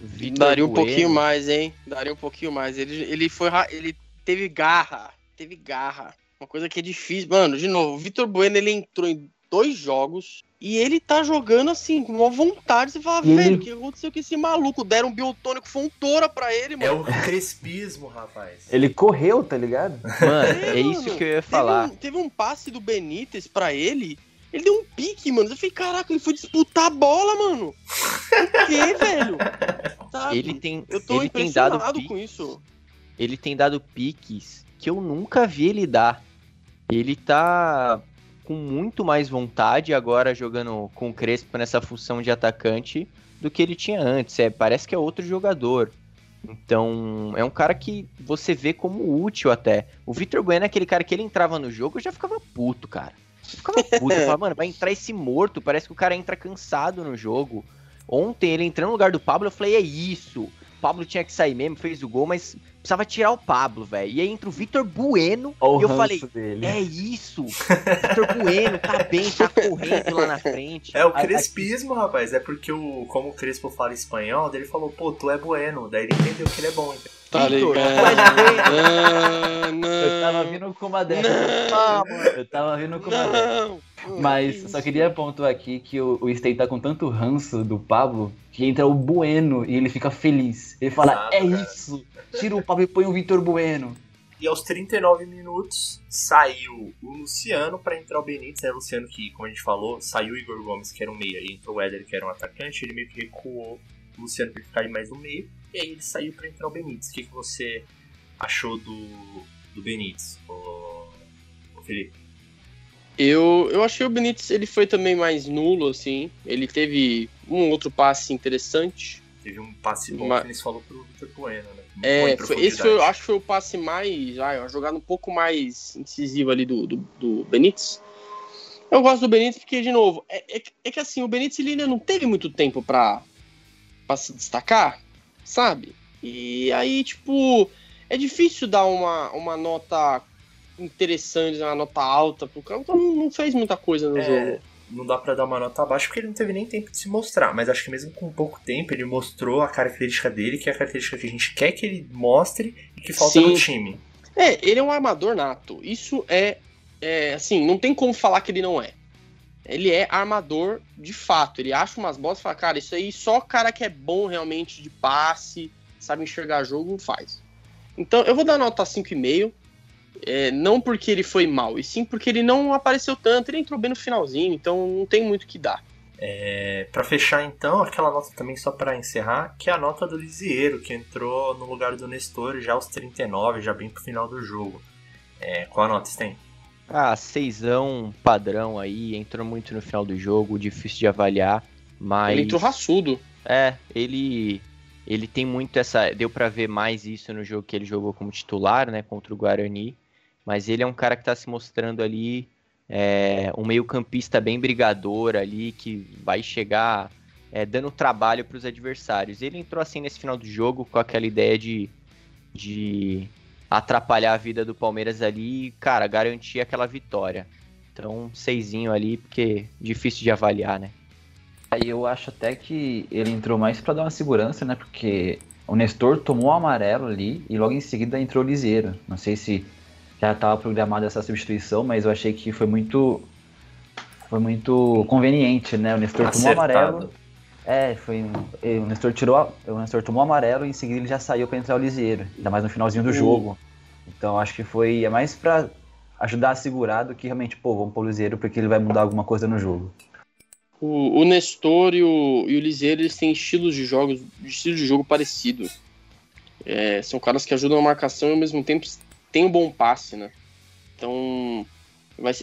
Vitor Daria um bueno. pouquinho mais, hein? Daria um pouquinho mais. Ele, ele foi. Ele teve garra. Teve garra. Uma coisa que é difícil. Mano, de novo, o Vitor Bueno ele entrou em dois jogos e ele tá jogando assim, com uma vontade. Você fala, velho, o ele... que aconteceu com esse maluco? Deram um biotônico fontora pra ele, mano. É o crespismo, rapaz. Ele correu, tá ligado? Mano, é, é isso que eu ia falar. Teve um, teve um passe do Benítez pra ele. Ele deu um pique, mano. Eu falei, caraca, ele foi disputar a bola, mano. O quê, velho? Sabe? Ele tem. Eu tô ele impressionado tem dado com isso. Ele tem dado piques que eu nunca vi ele dar. ele tá com muito mais vontade agora jogando com o Crespo nessa função de atacante do que ele tinha antes. É, parece que é outro jogador. Então, é um cara que você vê como útil até. O Vitor Bueno é aquele cara que ele entrava no jogo e já ficava puto, cara. Eu ficava puto. Eu falava, mano, vai entrar esse morto. Parece que o cara entra cansado no jogo. Ontem ele entrando no lugar do Pablo, eu falei, é isso. O Pablo tinha que sair mesmo, fez o gol, mas precisava tirar o Pablo, velho. E aí entra o Vitor Bueno. E eu falei, dele. é isso. Vitor Bueno tá bem, tá correndo lá na frente. É o crespismo, rapaz. É porque, o, como o Crespo fala espanhol, daí ele falou, pô, tu é bueno. Daí ele entendeu que ele é bom. entendeu? Tá ligado? não, Eu tava vindo com uma dessa. Não, Eu tava vindo com uma dessa. Mas só queria pontuar aqui que o, o Stay tá com tanto ranço do Pablo que entra o Bueno e ele fica feliz. Ele fala, Exato, é cara. isso! Tira o Pablo e põe o Vitor Bueno. E aos 39 minutos saiu o Luciano pra entrar o Benítez, né? O Luciano que, como a gente falou, saiu o Igor Gomes, que era um meia, e entrou o Éder, que era um atacante, ele meio que recuou o Luciano pra ficar mais no meio, e aí ele saiu pra entrar o Benítez. O que, que você achou do, do Benítez, ô, ô Felipe? Eu, eu achei o Benítez, ele foi também mais nulo, assim. Ele teve um outro passe interessante. Teve um passe bom Mas- que eles falou pro Vitor Bueno, né? Muito É, foi- esse foi, acho que foi o passe mais. Vai, uma jogada um pouco mais incisiva ali do, do, do Benítez. Eu gosto do Benítez porque, de novo, é, é, que- é que assim, o Benítez ele ainda não teve muito tempo pra se destacar, sabe? E aí, tipo, é difícil dar uma, uma nota interessante, uma nota alta pro cara, porque não, fez muita coisa no É, jogo. não dá pra dar uma nota abaixo porque ele não teve nem tempo de se mostrar. Mas acho que mesmo com pouco tempo ele mostrou a característica dele, que é a característica que a gente quer que ele mostre e que falta Sim. no time. É, ele é um armador nato. Isso é, é, assim, não tem como falar que ele não é. Ele é armador de fato. Ele acha umas bolas e fala, cara, isso aí só cara que é bom realmente de passe, sabe enxergar jogo, faz. Então eu vou dar nota 5,5. É, não porque ele foi mal, e sim porque ele não apareceu tanto, ele entrou bem no finalzinho, então não tem muito que dar. É, para fechar então, aquela nota também só pra encerrar, que é a nota do Lisieiro, que entrou no lugar do Nestor já aos 39, já bem pro final do jogo. É, qual a nota você tem? Ah, seisão padrão aí, entrou muito no final do jogo, difícil de avaliar, mas... Ele entrou raçudo. É, ele ele tem muito essa, deu pra ver mais isso no jogo que ele jogou como titular, né, contra o Guarani, mas ele é um cara que tá se mostrando ali é, um meio-campista bem brigador ali, que vai chegar é, dando trabalho para os adversários. Ele entrou assim nesse final do jogo com aquela ideia de, de atrapalhar a vida do Palmeiras ali e, cara, garantir aquela vitória. Então, seisinho ali, porque difícil de avaliar, né? Aí eu acho até que ele entrou mais pra dar uma segurança, né? Porque o Nestor tomou o amarelo ali e logo em seguida entrou o Liseiro. Não sei se já estava programada essa substituição, mas eu achei que foi muito foi muito conveniente, né? O Nestor tomou o Acertado. amarelo. É, foi o Nestor tirou, o Nestor tomou o amarelo e em seguida ele já saiu pra entrar o Liseiro, ainda mais no finalzinho do Hum. jogo. Então acho que foi é mais pra ajudar a segurar do que realmente, pô, vamos pôr o Liseiro porque ele vai mudar alguma coisa no jogo. O, o Nestor e o, e o Liseiro, eles têm estilos de jogos, estilo de jogo parecido. É, são caras que ajudam a marcação e ao mesmo tempo têm um bom passe, né? Então,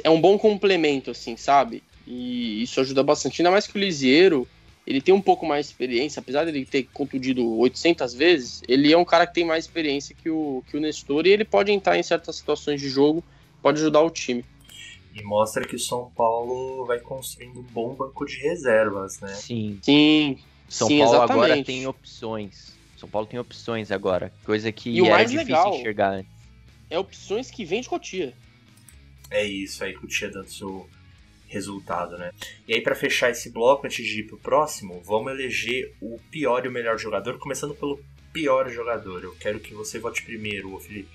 é um bom complemento, assim, sabe? E isso ajuda bastante. Ainda mais que o Liseiro, ele tem um pouco mais de experiência, apesar dele ter contundido 800 vezes, ele é um cara que tem mais experiência que o, que o Nestor e ele pode entrar em certas situações de jogo, pode ajudar o time. E mostra que o São Paulo vai construindo um bom banco de reservas, né? Sim, Sim, São sim, Paulo exatamente. agora tem opções. São Paulo tem opções agora, coisa que E o mais difícil legal- enxergar antes. É opções que vem de Cotia. É isso aí que o Tia dando seu resultado, né? E aí, pra fechar esse bloco, antes de ir pro próximo, vamos eleger o pior e o melhor jogador, começando pelo pior jogador. Eu quero que você vote primeiro, ô Felipe.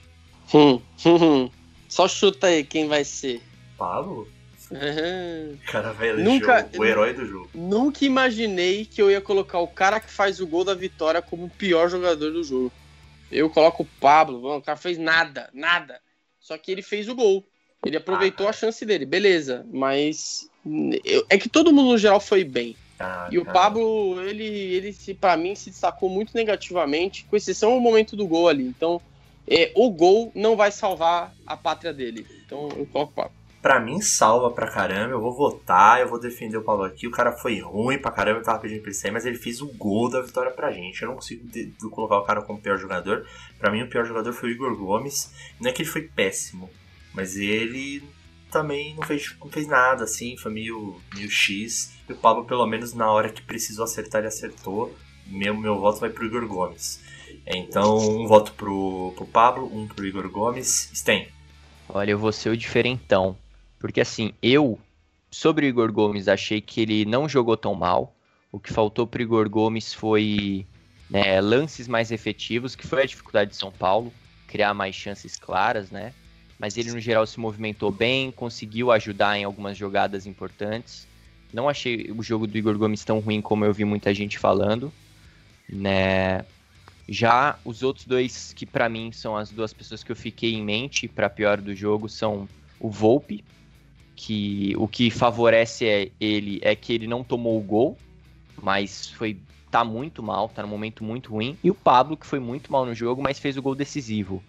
Hum, hum, hum. Só chuta aí quem vai ser. Pablo? Uhum. O cara vai eleger Nunca- o, o herói do jogo. Nunca imaginei que eu ia colocar o cara que faz o gol da vitória como o pior jogador do jogo. Eu coloco o Pablo, mano, o cara fez nada, nada. Só que ele fez o gol. Ele aproveitou Ah. a chance dele, beleza. Mas eu- é que todo mundo no geral foi bem. Ah, E o cara. Pablo, ele, ele se, para mim, se destacou muito negativamente, com exceção do momento do gol ali. Então, é, o gol não vai salvar a pátria dele. Então eu coloco o Pablo. Pra mim, salva pra caramba. Eu vou votar, eu vou defender o Pablo aqui. O cara foi ruim pra caramba, eu tava pedindo pra ele sair, mas ele fez o gol da vitória pra gente. Eu não consigo de- de colocar o cara como pior jogador. Pra mim, o pior jogador foi o Igor Gomes. Não é que ele foi péssimo, mas ele também não fez, não fez nada, assim. Foi meio, meio X. E o Pablo, pelo menos na hora que precisou acertar, ele acertou. Meu, meu voto vai pro Igor Gomes. Então, um voto pro, pro Pablo, um pro Igor Gomes. Sten. Olha, eu vou ser o diferentão. Porque assim, eu, sobre o Igor Gomes, achei que ele não jogou tão mal. O que faltou pro Igor Gomes foi né, lances mais efetivos, que foi a dificuldade de São Paulo, criar mais chances claras, né? Mas ele, no geral, se movimentou bem, conseguiu ajudar em algumas jogadas importantes. Não achei o jogo do Igor Gomes tão ruim como eu vi muita gente falando, né? Já os outros dois que pra mim são as duas pessoas que eu fiquei em mente para pior do jogo são o Volpe, que o que favorece é ele é que ele não tomou o gol, mas foi tá muito mal, tá num momento muito ruim, e o Pablo que foi muito mal no jogo, mas fez o gol decisivo.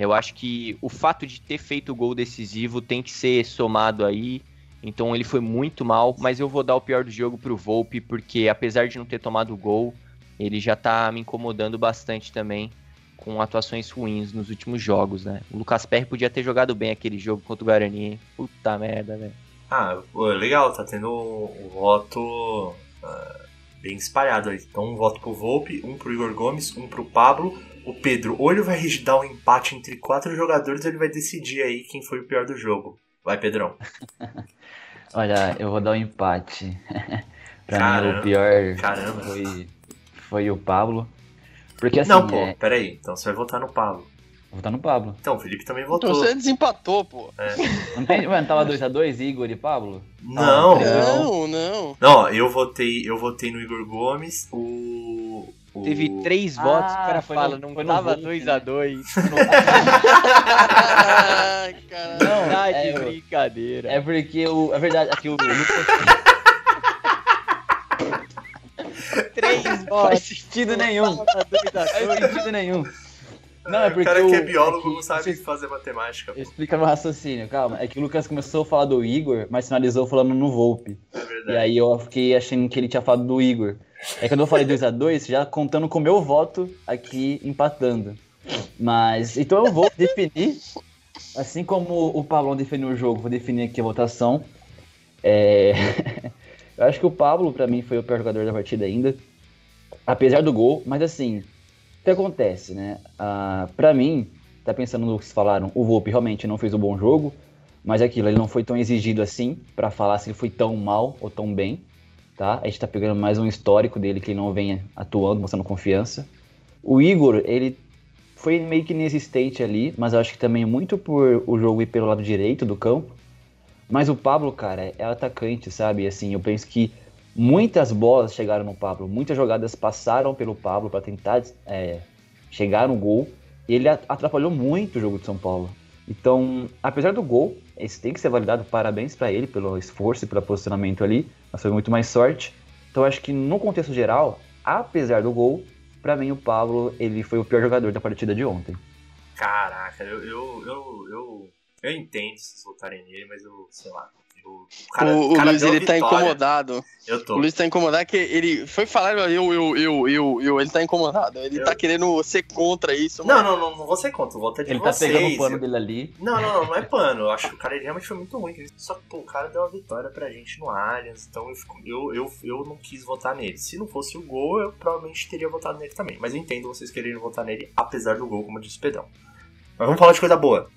Eu acho que o fato de ter feito o gol decisivo tem que ser somado aí. Então ele foi muito mal, mas eu vou dar o pior do jogo pro Volpe, porque apesar de não ter tomado o gol, ele já tá me incomodando bastante também com atuações ruins nos últimos jogos, né? O Lucas Perry podia ter jogado bem aquele jogo contra o Guarani. Puta merda, velho. Ah, legal, tá tendo um, voto ah, bem espalhado aí. Então, um voto pro Volpe, um pro Igor Gomes, um pro Pablo. O Pedro, ou ele vai dar um empate entre quatro jogadores, ou ele vai decidir aí quem foi o pior do jogo. Vai, Pedrão. Olha, eu vou dar um empate. pra Caramba, mim, o pior caramba. foi, foi o Pablo. Porque assim, Não, pô, é, peraí. Então você vai votar no Pablo. vou votar no Pablo. Então, o Felipe também Então votou. você desempatou, pô. Não tem, mano, tava 2x2, Igor e Pablo? Não, Ah, Não, não. não, eu votei, eu votei no Igor Gomes, o. o- Teve três Ah, votos, o cara foi no- fala, não foi no tava Volpe, 2x2. Ai, caralho. Não, Tá de é, eu- brincadeira. é porque o. É verdade, aqui o Lucas Três não faz votos. sentido nenhum. Não Tava faz 2x2. sentido nenhum. Não, é o porque. cara que é o- biólogo que não sabe vocês- fazer matemática. pô. Explica meu raciocínio, calma. É que o Lucas começou a falar do Igor, mas finalizou falando no Volpe. É E verdade. aí eu fiquei achando que ele tinha falado do Igor. É quando eu falei 2x2, já contando com o meu voto aqui empatando. Mas, então eu vou definir, assim como o Pablão definiu o jogo, vou definir aqui a votação. É, eu acho que o Pablo, pra mim, foi o pior jogador da partida ainda. Apesar do gol, mas assim, o que acontece, né? Ah, pra mim, tá pensando no que vocês falaram, o Volpe realmente não fez um bom jogo, mas é aquilo, ele não foi tão exigido assim pra falar se ele foi tão mal ou tão bem, tá? A gente tá pegando mais um histórico dele que ele não vem atuando, mostrando confiança. O Igor, ele foi meio que inexistente ali, mas eu acho que também muito por o jogo ir pelo lado direito do campo. Mas o Pablo, cara, é atacante, sabe? Assim, eu penso que muitas bolas chegaram no Pablo, muitas jogadas passaram pelo Pablo para tentar é, chegar no gol. Ele atrapalhou muito o jogo de São Paulo. Então, apesar do gol, esse tem que ser validado, parabéns para ele pelo esforço e pelo posicionamento ali, mas foi muito mais sorte. Então, acho que no contexto geral, apesar do gol, para mim o Pablo ele foi o pior jogador da partida de ontem. Caraca, eu, eu, eu, eu, entendo se vocês votarem nele, mas eu, sei lá. Eu- o cara, o, o cara Luiz ele tá incomodado. Eu tô. O Luiz tá incomodado que ele foi falar eu, eu, eu, eu, eu, ele tá incomodado. Ele Eu- tá querendo ser contra isso. Não, não, não, não vou ser contra, o voto é de Ele tá vocês. pegando o pano eu- dele ali. Não, não, não, não é pano. Eu acho que o cara ele realmente foi muito ruim. Só que pô, o cara deu uma vitória pra gente no Allianz, então eu, fico- eu, eu, eu não quis votar nele. Se não fosse o gol, eu provavelmente teria votado nele também. Mas eu entendo vocês quererem votar nele, apesar do gol, como disse o Pedrão. Mas vamos falar de coisa boa.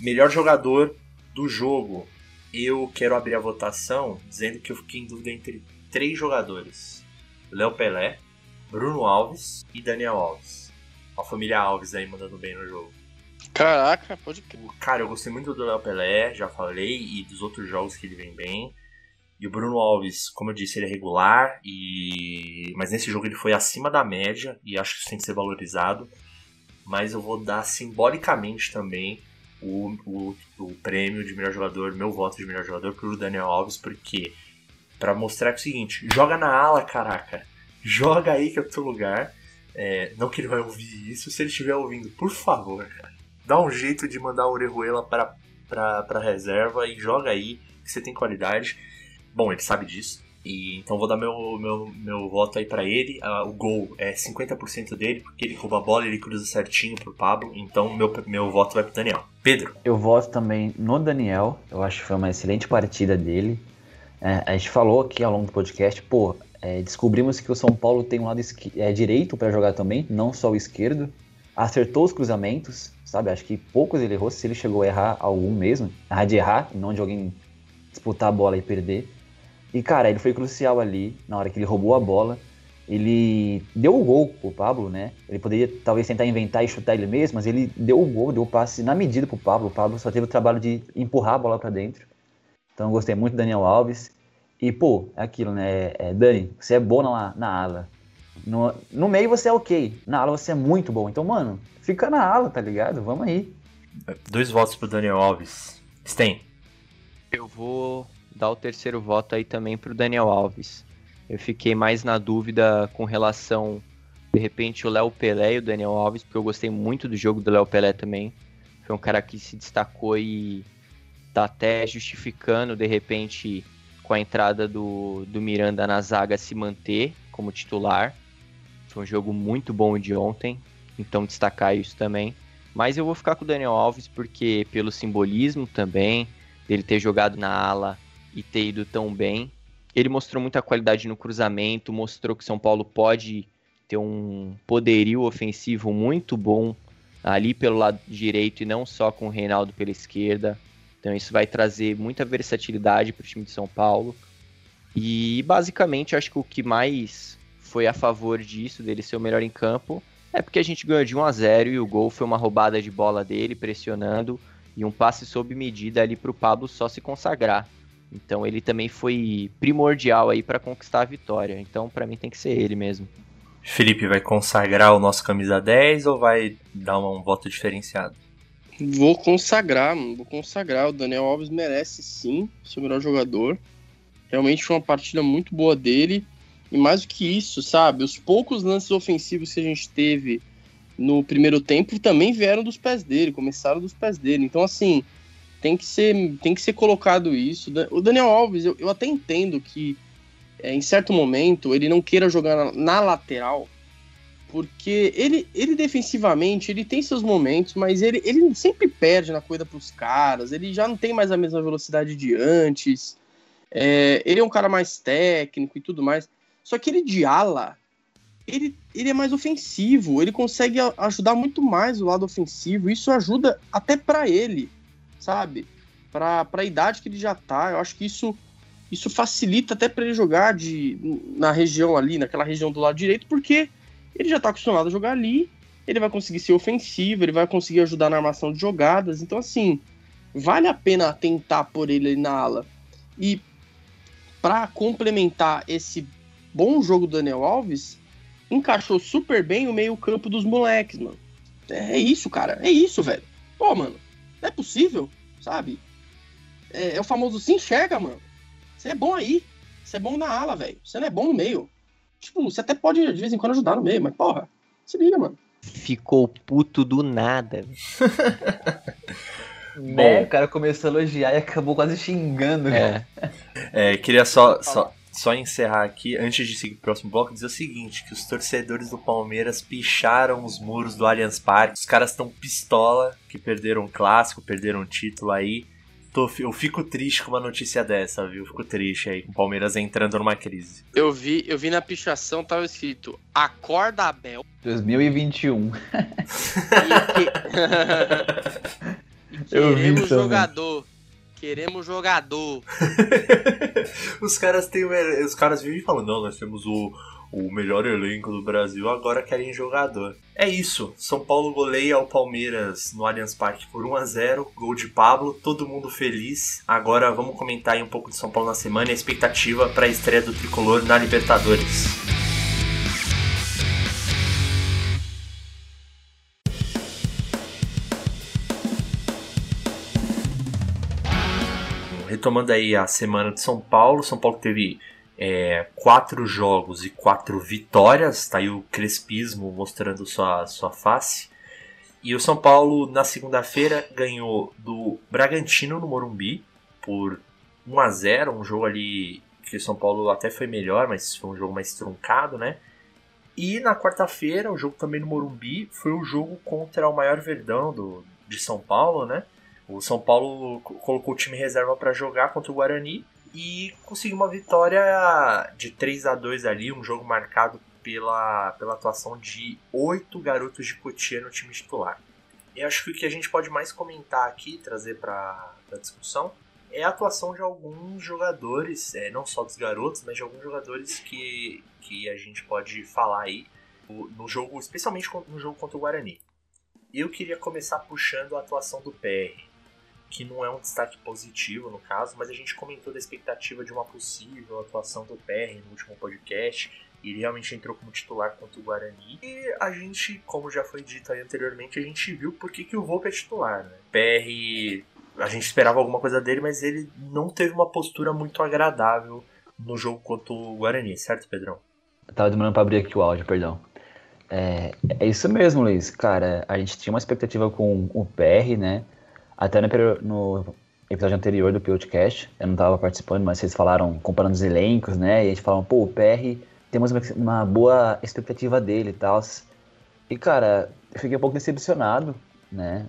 Melhor jogador do jogo. Eu quero abrir a votação dizendo que eu fiquei em dúvida entre três jogadores: Léo Pelé, Bruno Alves e Daniel Alves. A família Alves aí mandando bem no jogo. Caraca, pode crer. Cara, eu gostei muito do Léo Pelé, já falei, e dos outros jogos que ele vem bem. E o Bruno Alves, como eu disse, ele é regular, e mas nesse jogo ele foi acima da média, e acho que isso tem que ser valorizado. Mas eu vou dar simbolicamente também o, o, o prêmio de melhor jogador, meu voto de melhor jogador pro Daniel Alves, porque para mostrar que é o seguinte, joga na ala, caraca. Joga aí que é o teu lugar. É, não que ele vai ouvir isso, se ele estiver ouvindo, por favor, cara, dá um jeito de mandar o Orejuela para pra reserva e joga aí, que você tem qualidade. Bom, ele sabe disso. E, então vou dar meu, meu, meu voto aí para ele. Uh, o gol é 50% dele, porque ele rouba a bola, ele cruza certinho pro Pablo. Então meu, meu voto vai pro Daniel. Pedro. Eu voto também no Daniel. Eu acho que foi uma excelente partida dele. É, a gente falou aqui ao longo do podcast, pô, é, descobrimos que o São Paulo tem um lado é, direito para jogar também, não só o esquerdo. Acertou os cruzamentos, sabe? Acho que poucos ele errou, se ele chegou a errar algum mesmo. Errar de errar, não de alguém disputar a bola e perder. E, cara, ele foi crucial ali, na hora que ele roubou a bola. Ele deu o gol pro Pablo, né? Ele poderia talvez tentar inventar e chutar ele mesmo, mas ele deu o gol, deu o passe na medida pro Pablo. O Pablo só teve o trabalho de empurrar a bola para dentro. Então eu gostei muito do Daniel Alves. E, pô, é aquilo, né? É, Dani, você é bom na, na ala. No, no meio você é ok. Na ala você é muito bom. Então, mano, fica na ala, tá ligado? Vamos aí. Dois votos pro Daniel Alves. Sten. Eu vou dar o terceiro voto aí também pro Daniel Alves. Eu fiquei mais na dúvida com relação, de repente, o Léo Pelé e o Daniel Alves, porque eu gostei muito do jogo do Léo Pelé também. Foi um cara que se destacou e tá até justificando, de repente, com a entrada do, do Miranda na zaga se manter como titular. Foi um jogo muito bom de ontem, então destacar isso também. Mas eu vou ficar com o Daniel Alves porque pelo simbolismo também, dele ter jogado na ala e ter ido tão bem. Ele mostrou muita qualidade no cruzamento, mostrou que São Paulo pode ter um poderio ofensivo muito bom ali pelo lado direito e não só com o Reinaldo pela esquerda. Então isso vai trazer muita versatilidade para o time de São Paulo. E basicamente acho que o que mais foi a favor disso, dele ser o melhor em campo, é porque a gente ganhou de 1 a 0 e o gol foi uma roubada de bola dele, pressionando, e um passe sob medida ali para o Pablo só se consagrar. Então ele também foi primordial aí para conquistar a vitória. Então para mim tem que ser ele mesmo. Felipe vai consagrar o nosso camisa 10 ou vai dar um voto diferenciado? Vou consagrar, mano. Vou consagrar. O Daniel Alves merece sim ser o melhor jogador. Realmente foi uma partida muito boa dele. E mais do que isso, sabe? Os poucos lances ofensivos que a gente teve no primeiro tempo também vieram dos pés dele, começaram dos pés dele. Então, assim, tem que ser, tem que ser colocado isso. O Daniel Alves, eu, eu até entendo que é, em certo momento ele não queira jogar na, na, lateral, porque ele, ele defensivamente ele tem seus momentos, mas ele, ele sempre perde na corrida para os caras, ele já não tem mais a mesma velocidade de antes. É, ele é um cara mais técnico e tudo mais. Só que ele de ala, ele, ele é mais ofensivo, ele consegue ajudar muito mais o lado ofensivo. Isso ajuda até para ele sabe? Para a idade que ele já tá, eu acho que isso isso facilita até para ele jogar de, na região ali, naquela região do lado direito, porque ele já está acostumado a jogar ali, ele vai conseguir ser ofensivo, ele vai conseguir ajudar na armação de jogadas. Então, assim, vale a pena tentar por ele na ala. E para complementar esse bom jogo do Daniel Alves, encaixou super bem o meio-campo dos moleques, mano. É isso, cara. É isso, velho. Pô, mano, não é possível, sabe? É, é o famoso se enxerga, mano. Você é bom aí. Você é bom na ala, velho. Você não é bom no meio. Tipo, você até pode de vez em quando ajudar no meio, mas porra, se liga, mano. Ficou puto do nada. né? O cara começou a elogiar e acabou quase xingando. É. é queria só, só, só encerrar aqui, antes de seguir pro próximo bloco, dizer o seguinte: que os torcedores do Palmeiras picharam os muros do Allianz Parque. Os caras estão pistola, que perderam o clássico, perderam o título aí. Tô, eu fico triste com uma notícia dessa, viu? Fico triste aí, com o Palmeiras entrando numa crise. Eu vi, eu vi na pichação, tava escrito Acorda Abel. 2021. e que... eu vi jogador. Queremos jogador. os caras têm. Os caras vivem falando, não, nós temos o, o melhor elenco do Brasil, agora querem jogador. É isso. São Paulo goleia o Palmeiras no Allianz Parque por 1 a 0 Gol de Pablo, todo mundo feliz. Agora vamos comentar um pouco de São Paulo na semana e a expectativa para a estreia do tricolor na Libertadores. Retomando aí a semana de São Paulo, São Paulo teve é, quatro jogos e quatro vitórias, tá aí o crespismo mostrando sua, sua face. E o São Paulo, na segunda-feira, ganhou do Bragantino no Morumbi por 1 a 0 um jogo ali que o São Paulo até foi melhor, mas foi um jogo mais truncado, né? E na quarta-feira, o jogo também no Morumbi, foi o jogo contra o maior verdão do, de São Paulo, né? O São Paulo colocou o time reserva para jogar contra o Guarani e conseguiu uma vitória de 3 a 2 ali, um jogo marcado pela, pela atuação de oito garotos de Cotia no time titular. E acho que o que a gente pode mais comentar aqui, trazer para a discussão, é a atuação de alguns jogadores, é, não só dos garotos, mas de alguns jogadores que, que a gente pode falar aí no jogo, especialmente no jogo contra o Guarani. Eu queria começar puxando a atuação do PR, que não é um destaque positivo no caso, mas a gente comentou da expectativa de uma possível atuação do PR no último podcast, ele realmente entrou como titular contra o Guarani. E a gente, como já foi dito aí anteriormente, a gente viu por que, que o Volpe é titular, né? PR, a gente esperava alguma coisa dele, mas ele não teve uma postura muito agradável no jogo contra o Guarani, certo, Pedrão? Eu tava demorando pra abrir aqui o áudio, perdão. É, é isso mesmo, Luiz. Cara, a gente tinha uma expectativa com o PR, né? Até no, episódio anterior do podcast, eu não tava participando, mas vocês falaram, comparando os elencos, né? E a gente falava, pô, o PR temos uma boa expectativa dele e tal. E, cara, eu fiquei um pouco decepcionado, né?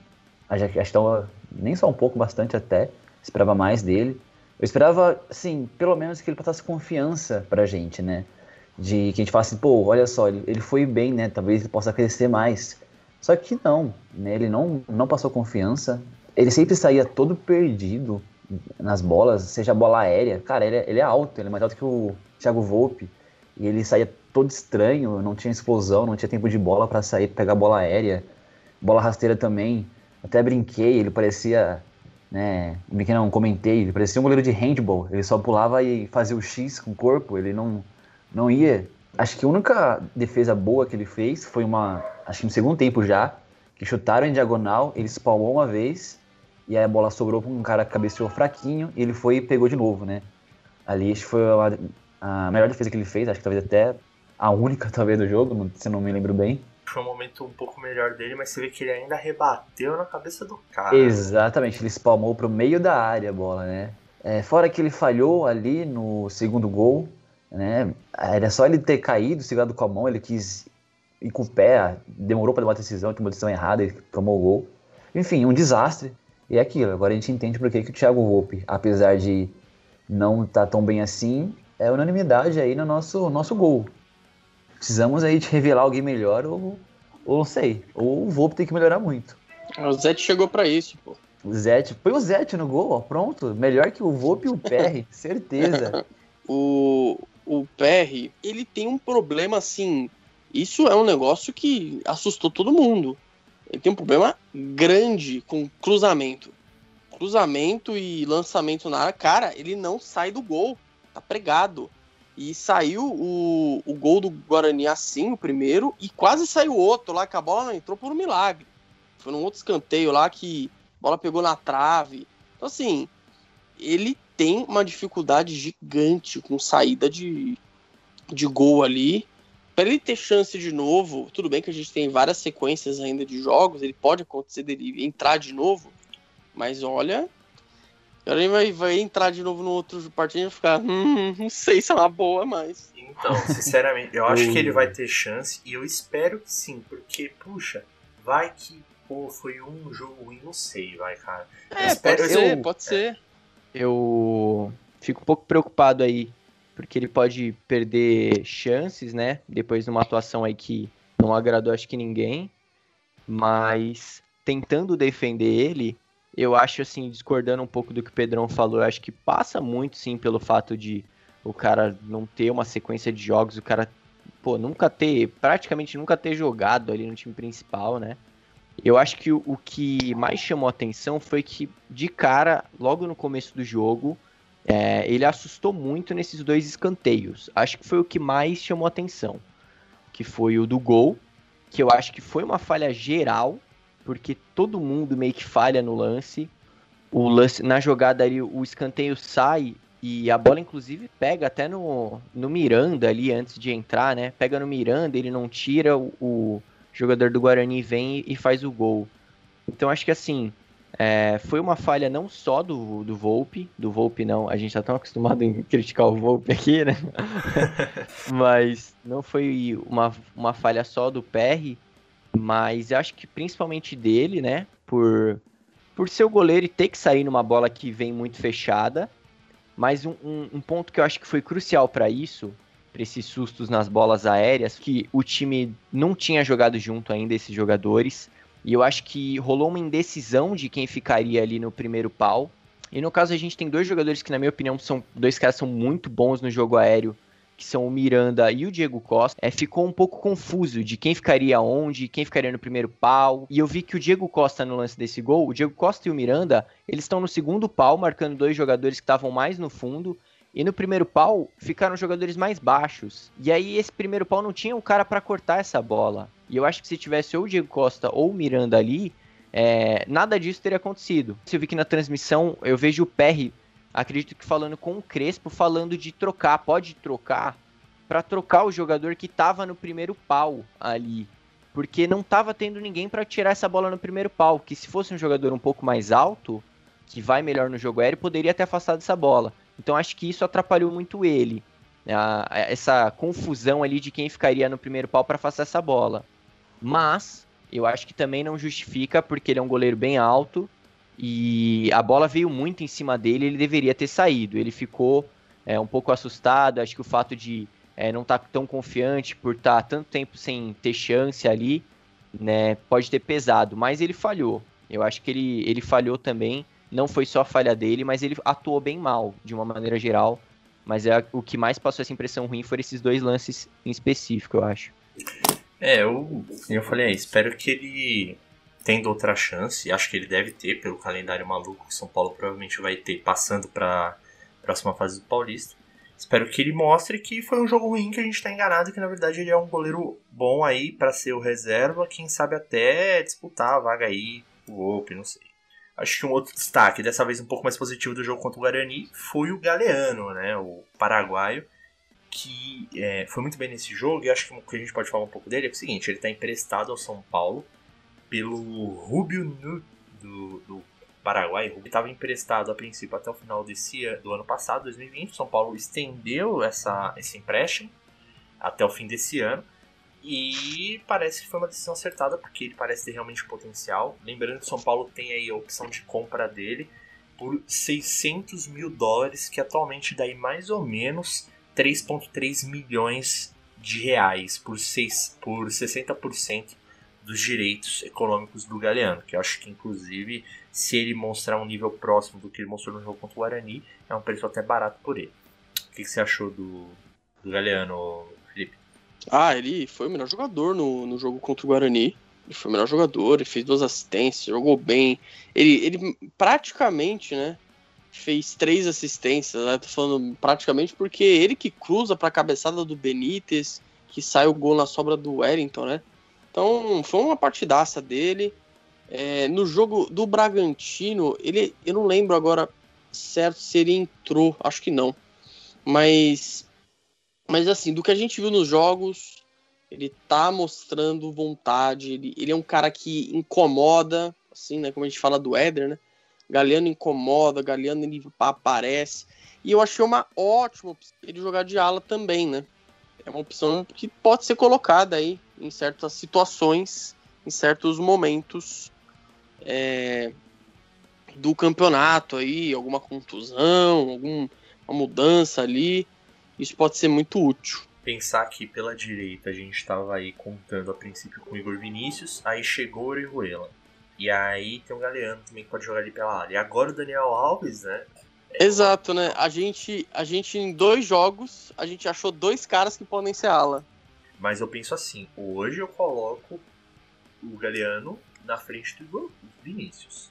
A gestão, nem só um pouco, bastante até. Esperava mais dele. Eu esperava, assim, pelo menos que ele passasse confiança pra gente, né? De que a gente falasse, pô, olha só, ele, ele foi bem, né? Talvez ele possa crescer mais. Só que não, né? Ele não, não passou confiança. Ele sempre saía todo perdido nas bolas, seja bola aérea. Cara, ele, é, ele é alto, ele é mais alto que o Thiago Volpe e ele saía todo estranho, não tinha explosão, não tinha tempo de bola para sair, pegar bola aérea, bola rasteira também. Até brinquei, ele parecia, né, brinquei não, comentei, ele parecia um goleiro de handball, ele só pulava e fazia o X com o corpo, ele não, não ia. Acho que a única defesa boa que ele fez foi uma, acho que no segundo tempo já, que chutaram em diagonal, ele espalmou uma vez, e a bola sobrou para um cara que cabeceou fraquinho, e ele foi e pegou de novo, né. Ali acho que foi uma a melhor defesa que ele fez, acho que talvez até a única talvez do jogo, se não me lembro bem. Foi um momento um pouco melhor dele, mas você vê que ele ainda rebateu na cabeça do cara. Exatamente, ele espalmou pro meio da área a bola, né? É, fora que ele falhou ali no segundo gol, né? Era só ele ter caído, segurado com a mão, ele quis ir com o pé, demorou para tomar a decisão, tomou a decisão errada, ele tomou o gol. Enfim, um desastre. E é aquilo, agora a gente entende por que, que o Thiago Volpe, apesar de não estar tá tão bem assim, é unanimidade aí no nosso, nosso gol. Precisamos aí de revelar alguém melhor ou, ou não sei, ou o Volpe tem que melhorar muito. O Zete chegou para isso, pô. O Zete, põe o Zete no gol, ó, pronto. Melhor que o Volpe e o PR, certeza. o, o PR, ele tem um problema assim. Isso é um negócio que assustou todo mundo. Ele tem um problema grande com cruzamento. Cruzamento e lançamento na área, cara, ele não sai do gol tá pregado. E saiu o, o gol do Guarani assim, o primeiro, e quase saiu outro lá, que a bola entrou por um milagre. Foi num outro escanteio lá que a bola pegou na trave. Então, assim, ele tem uma dificuldade gigante com saída de, de gol ali. Para ele ter chance de novo, tudo bem que a gente tem várias sequências ainda de jogos, ele pode acontecer dele entrar de novo, mas olha, Agora ele vai, vai entrar de novo no outro partido e ficar, hum, não sei se é uma boa, mas. Então, sinceramente, eu acho que ele vai ter chance e eu espero que sim, porque, puxa, vai que, pô, foi um jogo ruim, não sei, vai, cara. É, pode ser, pode ser. Eu fico um pouco preocupado aí, porque ele pode perder chances, né? Depois de uma atuação aí que não agradou acho que ninguém, mas tentando defender ele, eu acho assim, discordando um pouco do que o Pedrão falou, eu acho que passa muito sim pelo fato de o cara não ter uma sequência de jogos, o cara, pô, nunca ter, praticamente nunca ter jogado ali no time principal, né? Eu acho que o, o que mais chamou atenção foi que, de cara, logo no começo do jogo, é, ele assustou muito nesses dois escanteios. Acho que foi o que mais chamou atenção. Que foi o do gol, que eu acho que foi uma falha geral porque todo mundo meio que falha no lance. O lance na jogada ali, o escanteio sai E a bola, inclusive, pega até no, no Miranda ali antes de entrar, né? Pega no Miranda, ele não tira, o, o jogador do Guarani vem e, e faz o gol. Então acho que assim, é, foi uma falha não só do, do Volpe, do Volpe não, a gente tá tão acostumado em criticar o Volpe aqui, né? mas não foi uma, uma falha só do PR, mas eu acho que principalmente dele, né? Por, por ser o goleiro e ter que sair numa bola que vem muito fechada. Mas um, um, um ponto que eu acho que foi crucial para isso, para esses sustos nas bolas aéreas, que o time não tinha jogado junto ainda, esses jogadores. E eu acho que rolou uma indecisão de quem ficaria ali no primeiro pau. E no caso a gente tem dois jogadores que, na minha opinião, são dois caras são muito bons no jogo aéreo que são o Miranda e o Diego Costa, é, ficou um pouco confuso de quem ficaria onde, quem ficaria no primeiro pau. E eu vi que o Diego Costa no lance desse gol, o Diego Costa e o Miranda, eles estão no segundo pau, marcando dois jogadores que estavam mais no fundo. E no primeiro pau ficaram jogadores mais baixos. E aí esse primeiro pau não tinha um cara para cortar essa bola. E eu acho que se tivesse ou o Diego Costa ou o Miranda ali, é, nada disso teria acontecido. Eu vi que na transmissão eu vejo o Perry acredito que falando com o Crespo, falando de trocar, pode trocar, para trocar o jogador que estava no primeiro pau ali. Porque não estava tendo ninguém para tirar essa bola no primeiro pau. Que se fosse um jogador um pouco mais alto, que vai melhor no jogo aéreo, poderia ter afastado essa bola. Então acho que isso atrapalhou muito ele. A, a, essa confusão ali de quem ficaria no primeiro pau para afastar essa bola. Mas eu acho que também não justifica, porque ele é um goleiro bem alto e a bola veio muito em cima dele, ele deveria ter saído. Ele ficou é, um pouco assustado, acho que o fato de é, não estar tá tão confiante por estar tá tanto tempo sem ter chance ali, né, pode ter pesado, mas ele falhou. Eu acho que ele, ele falhou também, não foi só a falha dele, mas ele atuou bem mal, de uma maneira geral. Mas é, o que mais passou essa impressão ruim foram esses dois lances em específico, eu acho. É, eu, eu falei, espero que ele tendo outra chance, acho que ele deve ter, pelo calendário maluco que São Paulo provavelmente vai ter, passando para próxima fase do Paulista. Espero que ele mostre que foi um jogo ruim, que a gente está enganado, que na verdade ele é um goleiro bom aí para ser o reserva, quem sabe até disputar a vaga aí, o Open, não sei. Acho que um outro destaque, dessa vez um pouco mais positivo do jogo contra o Guarani, foi o Galeano, né, o paraguaio, que é, foi muito bem nesse jogo, e acho que o que a gente pode falar um pouco dele é o seguinte, ele está emprestado ao São Paulo, pelo Rubio do, do Paraguai. Ele estava emprestado a princípio até o final desse do ano passado, 2020. São Paulo estendeu essa, esse empréstimo até o fim desse ano. E parece que foi uma decisão acertada, porque ele parece ter realmente potencial. Lembrando que São Paulo tem aí a opção de compra dele por 600 mil dólares, que atualmente dá mais ou menos 3,3 milhões de reais por, 6, por 60% dos direitos econômicos do Galeano, que eu acho que inclusive se ele mostrar um nível próximo do que ele mostrou no jogo contra o Guarani, é um preço até barato por ele. O que, que você achou do, do Galeano? Ah, ele foi o melhor jogador no, no jogo contra o Guarani. Ele foi o melhor jogador, ele fez duas assistências, jogou bem. Ele, ele praticamente, né, fez três assistências, né? Tô falando praticamente porque ele que cruza para a cabeçada do Benítez, que sai o gol na sobra do Wellington, né? Então, foi uma partidaça dele. É, no jogo do Bragantino, ele, eu não lembro agora certo se ele entrou, acho que não. Mas, mas assim, do que a gente viu nos jogos, ele tá mostrando vontade. Ele, ele é um cara que incomoda, assim, né? Como a gente fala do Éder, né? Galeano incomoda, Galeano ele aparece. E eu achei uma ótima opção ele jogar de ala também, né? É uma opção que pode ser colocada aí em certas situações, em certos momentos é, do campeonato aí, alguma contusão, alguma mudança ali, isso pode ser muito útil. Pensar que pela direita a gente estava aí contando a princípio com o Igor Vinícius, aí chegou o Orihuela. E aí tem o Galeano também que pode jogar ali pela área. E agora o Daniel Alves, né? Exato, né? A gente, a gente em dois jogos, a gente achou dois caras que podem ser ala. Mas eu penso assim, hoje eu coloco o Galeano na frente do Igor Vinícius.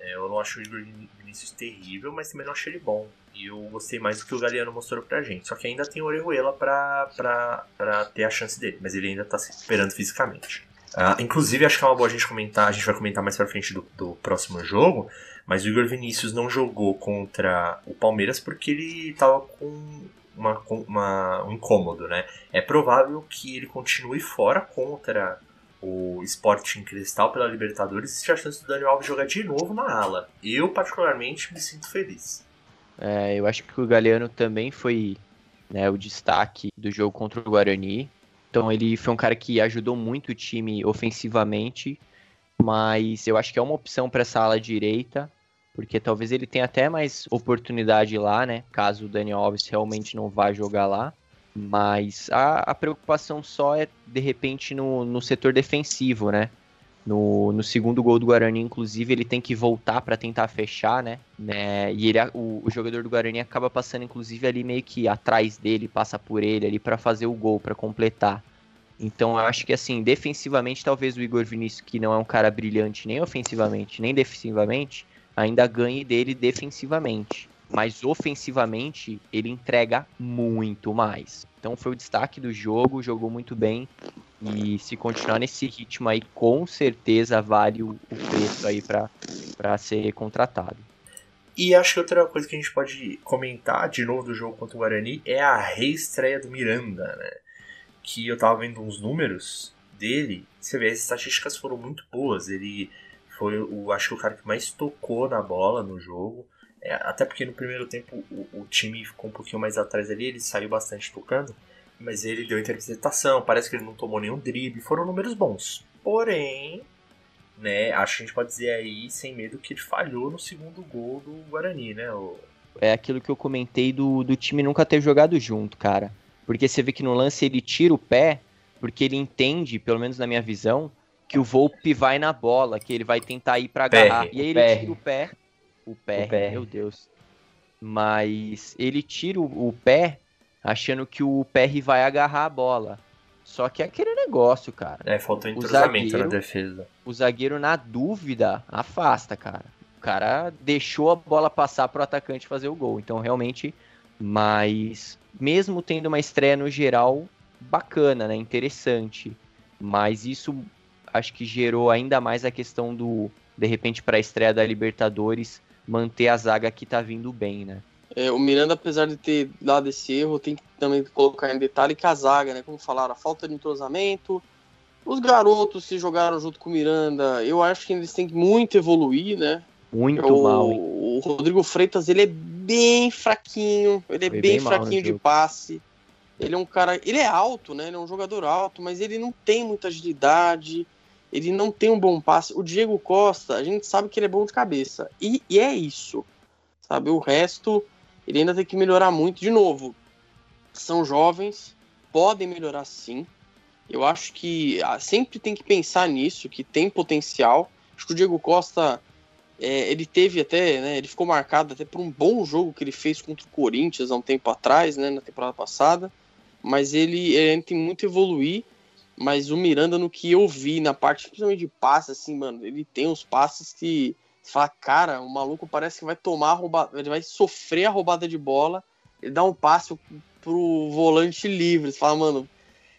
É, eu não acho o Igor Vinícius terrível, mas também não acho ele bom. E eu gostei mais do que o Galeano mostrou pra gente. Só que ainda tem o Orejuela pra, pra, pra ter a chance dele, mas ele ainda tá se esperando fisicamente. Uh, inclusive, acho que é uma boa a gente comentar, a gente vai comentar mais pra frente do, do próximo jogo, mas o Igor Vinícius não jogou contra o Palmeiras porque ele tava com uma, uma, um incômodo, né? É provável que ele continue fora contra o Sporting Cristal pela Libertadores existe a chance do Daniel Alves jogar de novo na ala. Eu, particularmente, me sinto feliz. É, eu acho que o Galeano também foi né, o destaque do jogo contra o Guarani. Então ele foi um cara que ajudou muito o time ofensivamente, mas eu acho que é uma opção para essa ala direita, porque talvez ele tenha até mais oportunidade lá, né? Caso o Daniel Alves realmente não vá jogar lá. Mas a, a preocupação só é, de repente, no, no setor defensivo, né? No, no, segundo gol do Guarani, inclusive, ele tem que voltar para tentar fechar, né? né? E ele, o, o, jogador do Guarani acaba passando, inclusive, ali meio que atrás dele, passa por ele ali para fazer o gol, para completar. Então eu acho que assim, defensivamente, talvez o Igor Vinícius, que não é um cara brilhante nem ofensivamente, nem defensivamente, ainda ganhe dele defensivamente. Mas ofensivamente, ele entrega muito mais. Então foi o destaque do jogo, jogou muito bem. E se continuar nesse ritmo aí, com certeza vale o, preço aí para ser contratado. E acho que outra coisa que a gente pode comentar de novo do jogo contra o Guarani é a reestreia do Miranda, né? Que eu tava vendo uns números dele, você vê, as estatísticas foram muito boas. Ele foi o, acho que o cara que mais tocou na bola no jogo. É, até porque no primeiro tempo o, o, time ficou um pouquinho mais atrás ali, ele saiu bastante tocando mas ele deu interceptação, parece que ele não tomou nenhum drible, foram números bons. Porém, né, acho que a gente pode dizer aí, sem medo, que ele falhou no segundo gol do Guarani, né? O... É aquilo que eu comentei do, do time nunca ter jogado junto, cara. Porque você vê que no lance ele tira o pé, porque ele entende, pelo menos na minha visão, que o Volpe vai na bola, que ele vai tentar ir para agarrar. E aí ele tira o pé. O pé, o pé, meu Deus. Mas ele tira o, o pé achando que o PR vai agarrar a bola. Só que é aquele negócio, cara. É, faltou entrosamento zagueiro, na defesa. O zagueiro, na dúvida, afasta, cara. O cara deixou a bola passar pro atacante fazer o gol. Então, realmente, mas mesmo tendo uma estreia no geral bacana, né? Interessante. Mas isso acho que gerou ainda mais a questão do, de repente, para a estreia da Libertadores, manter a zaga que tá vindo bem, né? É, o Miranda, apesar de ter dado esse erro, tem que também colocar em detalhe que a zaga, né? Como falaram, a falta de entrosamento. Os garotos que jogaram junto com o Miranda, eu acho que eles têm que muito evoluir, né? Muito o, mal. Hein? O Rodrigo Freitas, ele é bem fraquinho, ele é bem, bem fraquinho de passe. Ele é um cara, ele é alto, né? Ele é um jogador alto, mas ele não tem muita agilidade, ele não tem um bom passe. O Diego Costa, a gente sabe que ele é bom de cabeça. E, e é isso. Sabe, o resto ele ainda tem que melhorar muito. De novo, são jovens, podem melhorar sim. Eu acho que ah, sempre tem que pensar nisso, que tem potencial. Acho que o Diego Costa, é, ele teve até, né, ele ficou marcado até por um bom jogo que ele fez contra o Corinthians há um tempo atrás, né, na temporada passada. Mas ele, ele tem muito evoluir. Mas o Miranda, no que eu vi, na parte principalmente de passe, assim, mano, ele tem uns passes que você fala, cara, o maluco parece que vai tomar a roubada, ele vai sofrer a roubada de bola, ele dá um passe pro volante livre. Você fala, mano,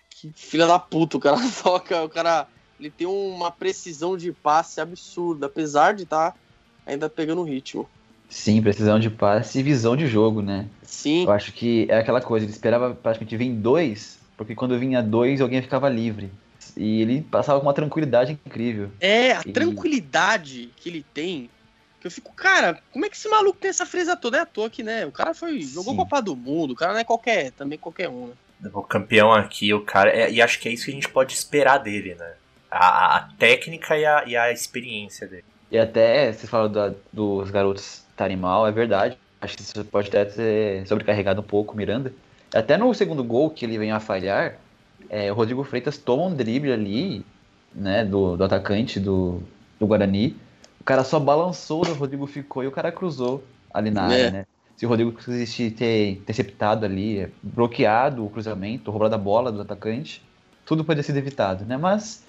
que filha da puta, o cara toca, o cara. Ele tem uma precisão de passe absurda, apesar de estar tá ainda pegando o ritmo. Sim, precisão de passe e visão de jogo, né? Sim. Eu acho que é aquela coisa, ele esperava praticamente vir dois, porque quando vinha dois, alguém ficava livre. E ele passava com uma tranquilidade incrível. É, a e... tranquilidade que ele tem. Que eu fico, cara, como é que esse maluco tem essa fresa toda? É à toa que, né? O cara foi. Sim. Jogou Copa do Mundo, o cara não é qualquer. Também qualquer um, né? O campeão aqui, o cara. É, e acho que é isso que a gente pode esperar dele, né? A, a técnica e a, e a experiência dele. E até, você fala da, dos garotos estarem mal, é verdade. Acho que isso pode até ter sobrecarregado um pouco o Miranda. Até no segundo gol que ele vem a falhar, é, o Rodrigo Freitas toma um drible ali, né, do, do atacante do, do Guarani. O cara só balançou, o Rodrigo ficou e o cara cruzou ali na área, é. né? Se o Rodrigo quisesse ter interceptado ali, bloqueado o cruzamento, roubado a bola do atacante, tudo poderia ser evitado, né? Mas,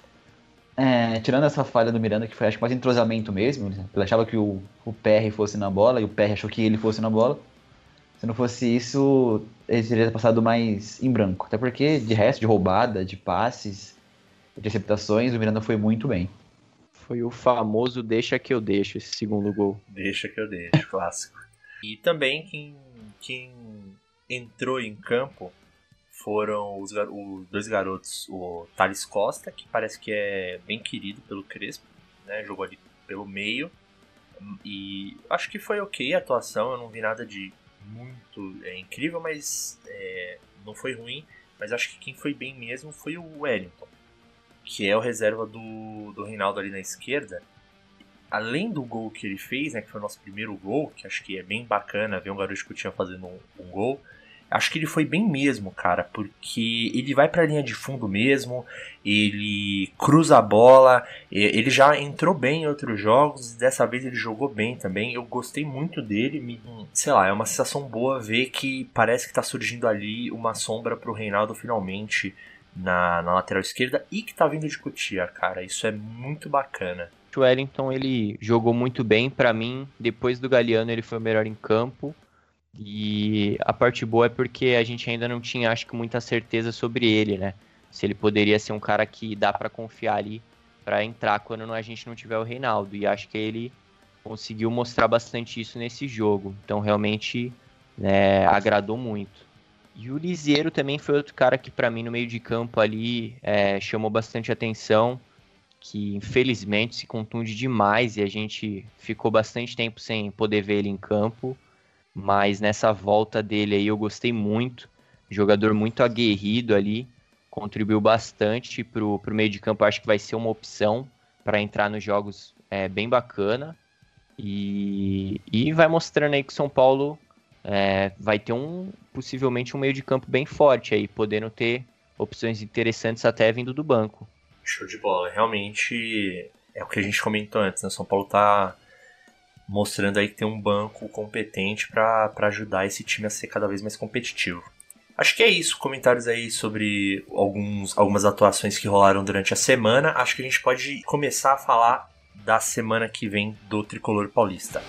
é, tirando essa falha do Miranda, que foi acho mais entrosamento mesmo, ele achava que o, o PR fosse na bola e o PR achou que ele fosse na bola. Se não fosse isso, ele teria passado mais em branco. Até porque, de resto, de roubada, de passes, interceptações, o Miranda foi muito bem. Foi o famoso deixa que eu deixo esse segundo gol. Deixa que eu deixo, clássico. E também quem, quem entrou em campo foram os, os, dois garotos, o Thales Costa, que parece que é bem querido pelo Crespo, né? Jogou ali pelo meio. E acho que foi ok a atuação, eu não vi nada de muito é, incrível, mas é, não foi ruim. Mas acho que quem foi bem mesmo foi o Wellington, que é o reserva do, do Reinaldo ali na esquerda. Além do gol que ele fez, né, que foi o nosso primeiro gol, que acho que é bem bacana ver um garoto que tinha fazendo um, um gol, acho que ele foi bem mesmo, cara, porque ele vai para a linha de fundo mesmo, ele cruza a bola, ele já entrou bem em outros jogos, dessa vez ele jogou bem também. Eu gostei muito dele, me, sei lá, é uma sensação boa ver que parece que tá surgindo ali uma sombra pro Reinaldo finalmente na, na lateral esquerda e que tá vindo de Cutia, cara. Isso é muito bacana. O Wellington ele jogou muito bem para mim. Depois do Galeano ele foi o melhor em campo. E a parte boa é porque a gente ainda não tinha, acho que, muita certeza sobre ele, né? Se ele poderia ser um cara que dá para confiar ali para entrar quando a gente não tiver o Reinaldo. E acho que ele conseguiu mostrar bastante isso nesse jogo. Então, realmente, né, agradou muito. E o Liseiro também foi outro cara que, para mim, no meio de campo ali, é, chamou bastante atenção. Que infelizmente se contunde demais e a gente ficou bastante tempo sem poder ver ele em campo mas nessa volta dele aí eu gostei muito. Jogador muito aguerrido ali, contribuiu bastante pro, pro meio de campo. Acho que vai ser uma opção para entrar nos jogos é, bem bacana. E, e vai mostrando aí que o São Paulo é, vai ter um possivelmente um meio de campo bem forte aí, podendo ter opções interessantes até vindo do banco. Show de bola. Realmente é o que a gente comentou antes, né? São Paulo tá mostrando aí que tem um banco competente para ajudar esse time a ser cada vez mais competitivo. Acho que é isso. Comentários aí sobre alguns, algumas atuações que rolaram durante a semana. Acho que a gente pode começar a falar da semana que vem do Tricolor Paulista.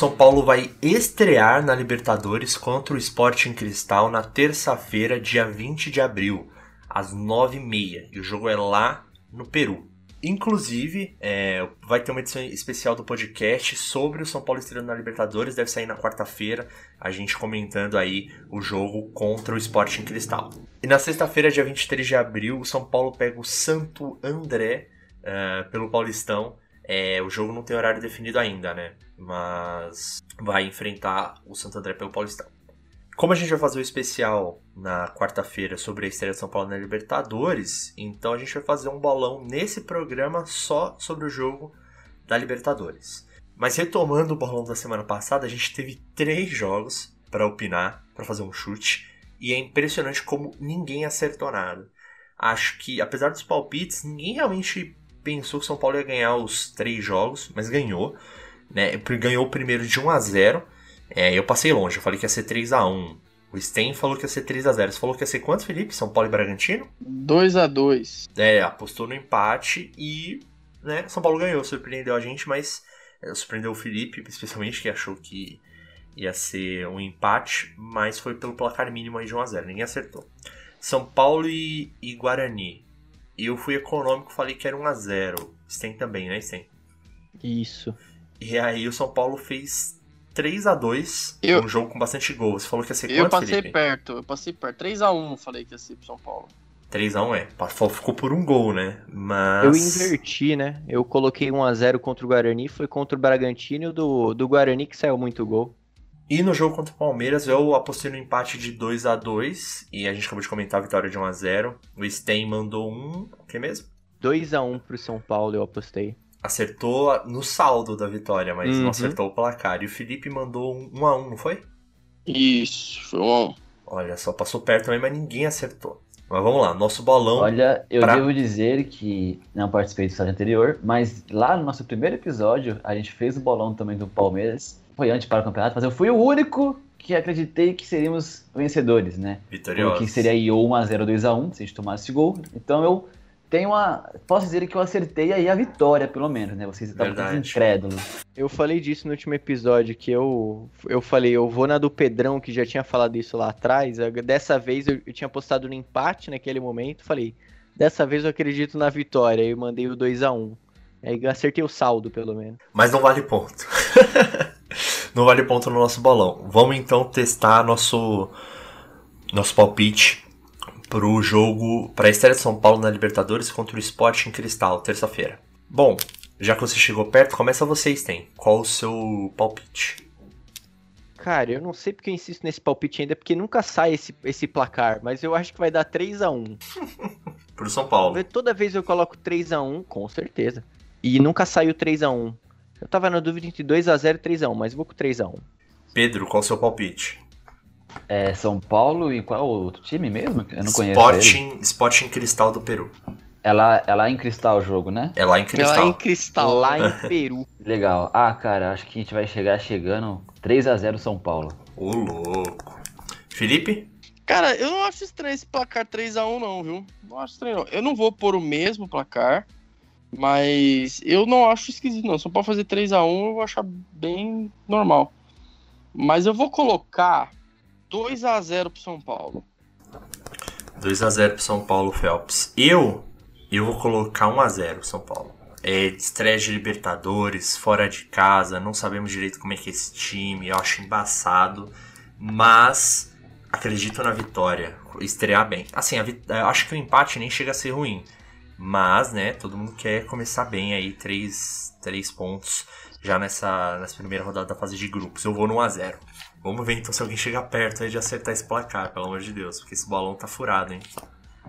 São Paulo vai estrear na Libertadores contra o Sporting Cristal na terça-feira, dia 20 de abril, às 9h30. E o jogo é lá no Peru. Inclusive, é, vai ter uma edição especial do podcast sobre o São Paulo estreando na Libertadores. Deve sair na quarta-feira, a gente comentando aí o jogo contra o Sporting Cristal. E na sexta-feira, dia 23 de abril, o São Paulo pega o Santo André uh, pelo Paulistão é, o jogo não tem horário definido ainda, né? Mas vai enfrentar o Santo André pelo Paulistão. Como a gente vai fazer o especial na quarta-feira sobre a estreia de São Paulo na Libertadores, então a gente vai fazer um bolão nesse programa só sobre o jogo da Libertadores. Mas retomando o bolão da semana passada, a gente teve três jogos para opinar, para fazer um chute, e é impressionante como ninguém acertou nada. Acho que, apesar dos palpites, ninguém realmente pensou que o São Paulo ia ganhar os três jogos, mas ganhou. Né? Ganhou o primeiro de 1 a 0 é, Eu passei longe, eu falei que ia ser 3 a 1 O Sten falou que ia ser 3 a 0 Você falou que ia ser quanto, Felipe? São Paulo e Bragantino? 2 a 2 É, apostou no empate e né, São Paulo ganhou, surpreendeu a gente, mas é, surpreendeu o Felipe, especialmente, que achou que ia ser um empate, mas foi pelo placar mínimo aí de 1 a 0 Ninguém acertou. São Paulo e, e Guarani. E eu fui econômico, falei que era 1x0. Sten também, né, Sten? Isso. E aí o São Paulo fez 3 x 2 eu... um jogo com bastante gols. Você falou que ia ser quanto, Eu passei Felipe? perto, eu passei perto. 3 x 1 falei que ia ser pro São Paulo. 3x1 é. Ficou por um gol, né? Mas. Eu inverti, né? Eu coloquei 1x0 contra o Guarani, foi contra o Bragantino e o do, do Guarani que saiu muito gol. E no jogo contra o Palmeiras, eu apostei no empate de 2 a 2 e a gente acabou de comentar a vitória de 1 a 0 O Sten mandou um. O que mesmo? 2 a 1 pro São Paulo, eu apostei. Acertou no saldo da vitória, mas uhum. não acertou o placar. E o Felipe mandou um 1 a 1 não foi? Isso, foi 1 a 1 Olha, só passou perto também, mas ninguém acertou. Mas vamos lá, nosso bolão. Olha, eu pra... devo dizer que não participei do estágio anterior, mas lá no nosso primeiro episódio, a gente fez o bolão também do Palmeiras foi antes para o campeonato, mas eu fui o único que acreditei que seríamos vencedores, né? Vitoriosos. Que seria aí ou 1x0 2x1, se a gente tomasse gol. Então eu tenho uma. Posso dizer que eu acertei aí a vitória, pelo menos, né? Vocês estavam Verdade. incrédulos. Eu falei disso no último episódio, que eu, eu falei, eu vou na do Pedrão, que já tinha falado isso lá atrás. Eu- Dessa vez eu, eu tinha postado no empate naquele momento. Falei, dessa vez eu acredito na vitória. Aí eu mandei o 2x1. Aí eu acertei o saldo, pelo menos. Mas não vale ponto. não vale ponto no nosso bolão. Vamos então testar nosso nosso palpite pro jogo para a estreia de São Paulo na Libertadores contra o Sporting Cristal, terça-feira. Bom, já que você chegou perto, começa vocês, tem. Qual o seu palpite? Cara, eu não sei porque eu insisto nesse palpite ainda, porque nunca sai esse, esse placar. Mas eu acho que vai dar 3x1. Pro São Paulo. Toda vez eu coloco 3x1, com certeza. E nunca saiu 3x1. Eu tava na dúvida entre 2x0 e 3x1, mas vou com 3x1. Pedro, qual o seu palpite? É São Paulo e qual outro time mesmo? Eu não conheço ele. Sporting, Sporting Cristal do Peru. É lá, é lá em Cristal o jogo, né? É lá em Ela Cristal. em cristal. Lá em Peru. Legal. Ah, cara, acho que a gente vai chegar chegando 3x0 São Paulo. Ô, louco. Felipe? Cara, eu não acho estranho esse placar 3x1, não, viu? Não acho estranho, não. Eu não vou pôr o mesmo placar, mas eu não acho esquisito, não. Só pode fazer 3x1, eu vou achar bem normal. Mas eu vou colocar 2x0 pro São Paulo. 2x0 pro São Paulo, Phelps. Eu, eu vou colocar 1x0 São Paulo. É, estreia de Libertadores, fora de casa, não sabemos direito como é que é esse time, eu acho embaçado, mas acredito na vitória, estrear bem. Assim, a acho que o empate nem chega a ser ruim, mas, né, todo mundo quer começar bem aí, três, três pontos já nessa, nessa primeira rodada da fase de grupos. Eu vou no 1x0. Vamos ver então se alguém chega perto aí de acertar esse placar, pelo amor de Deus, porque esse balão tá furado, hein?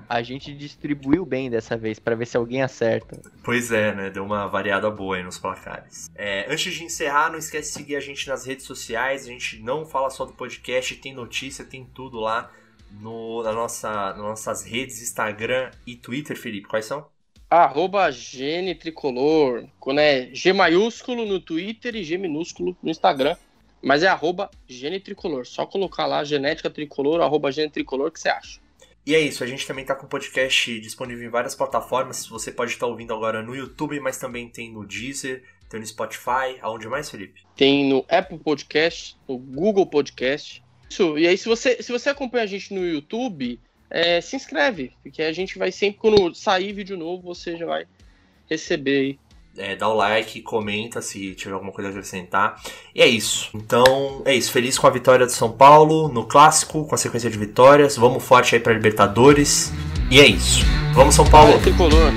A gente distribuiu bem dessa vez, pra ver se alguém acerta. Pois é, né? Deu uma variada boa aí nos placares. É, antes de encerrar, não esquece de seguir a gente nas redes sociais. A gente não fala só do podcast, tem notícia, tem tudo lá no, na nossa, nas nossas redes, Instagram e Twitter, Felipe. Quais são? Arroba Gene Tricolor. Quando é G maiúsculo no Twitter e G minúsculo no Instagram. Mas é arroba Gene Tricolor. Só colocar lá Genética Tricolor, arroba Gene Tricolor, que você acha. E é isso, a gente também tá com o podcast disponível em várias plataformas. Você pode estar ouvindo agora no YouTube, mas também tem no Deezer, tem no Spotify. Aonde mais, Felipe? Tem no Apple Podcast, no Google Podcast. Isso, e aí se você, se você acompanha a gente no YouTube, é, se inscreve, porque a gente vai sempre, quando sair vídeo novo, você já vai receber aí. É, dá o like, comenta se tiver alguma coisa a acrescentar. E é isso. Então, é isso. Feliz com a vitória do São Paulo no clássico, com a sequência de vitórias. Vamos forte aí pra Libertadores. E é isso. Vamos, São Paulo! Vai, Tricolor.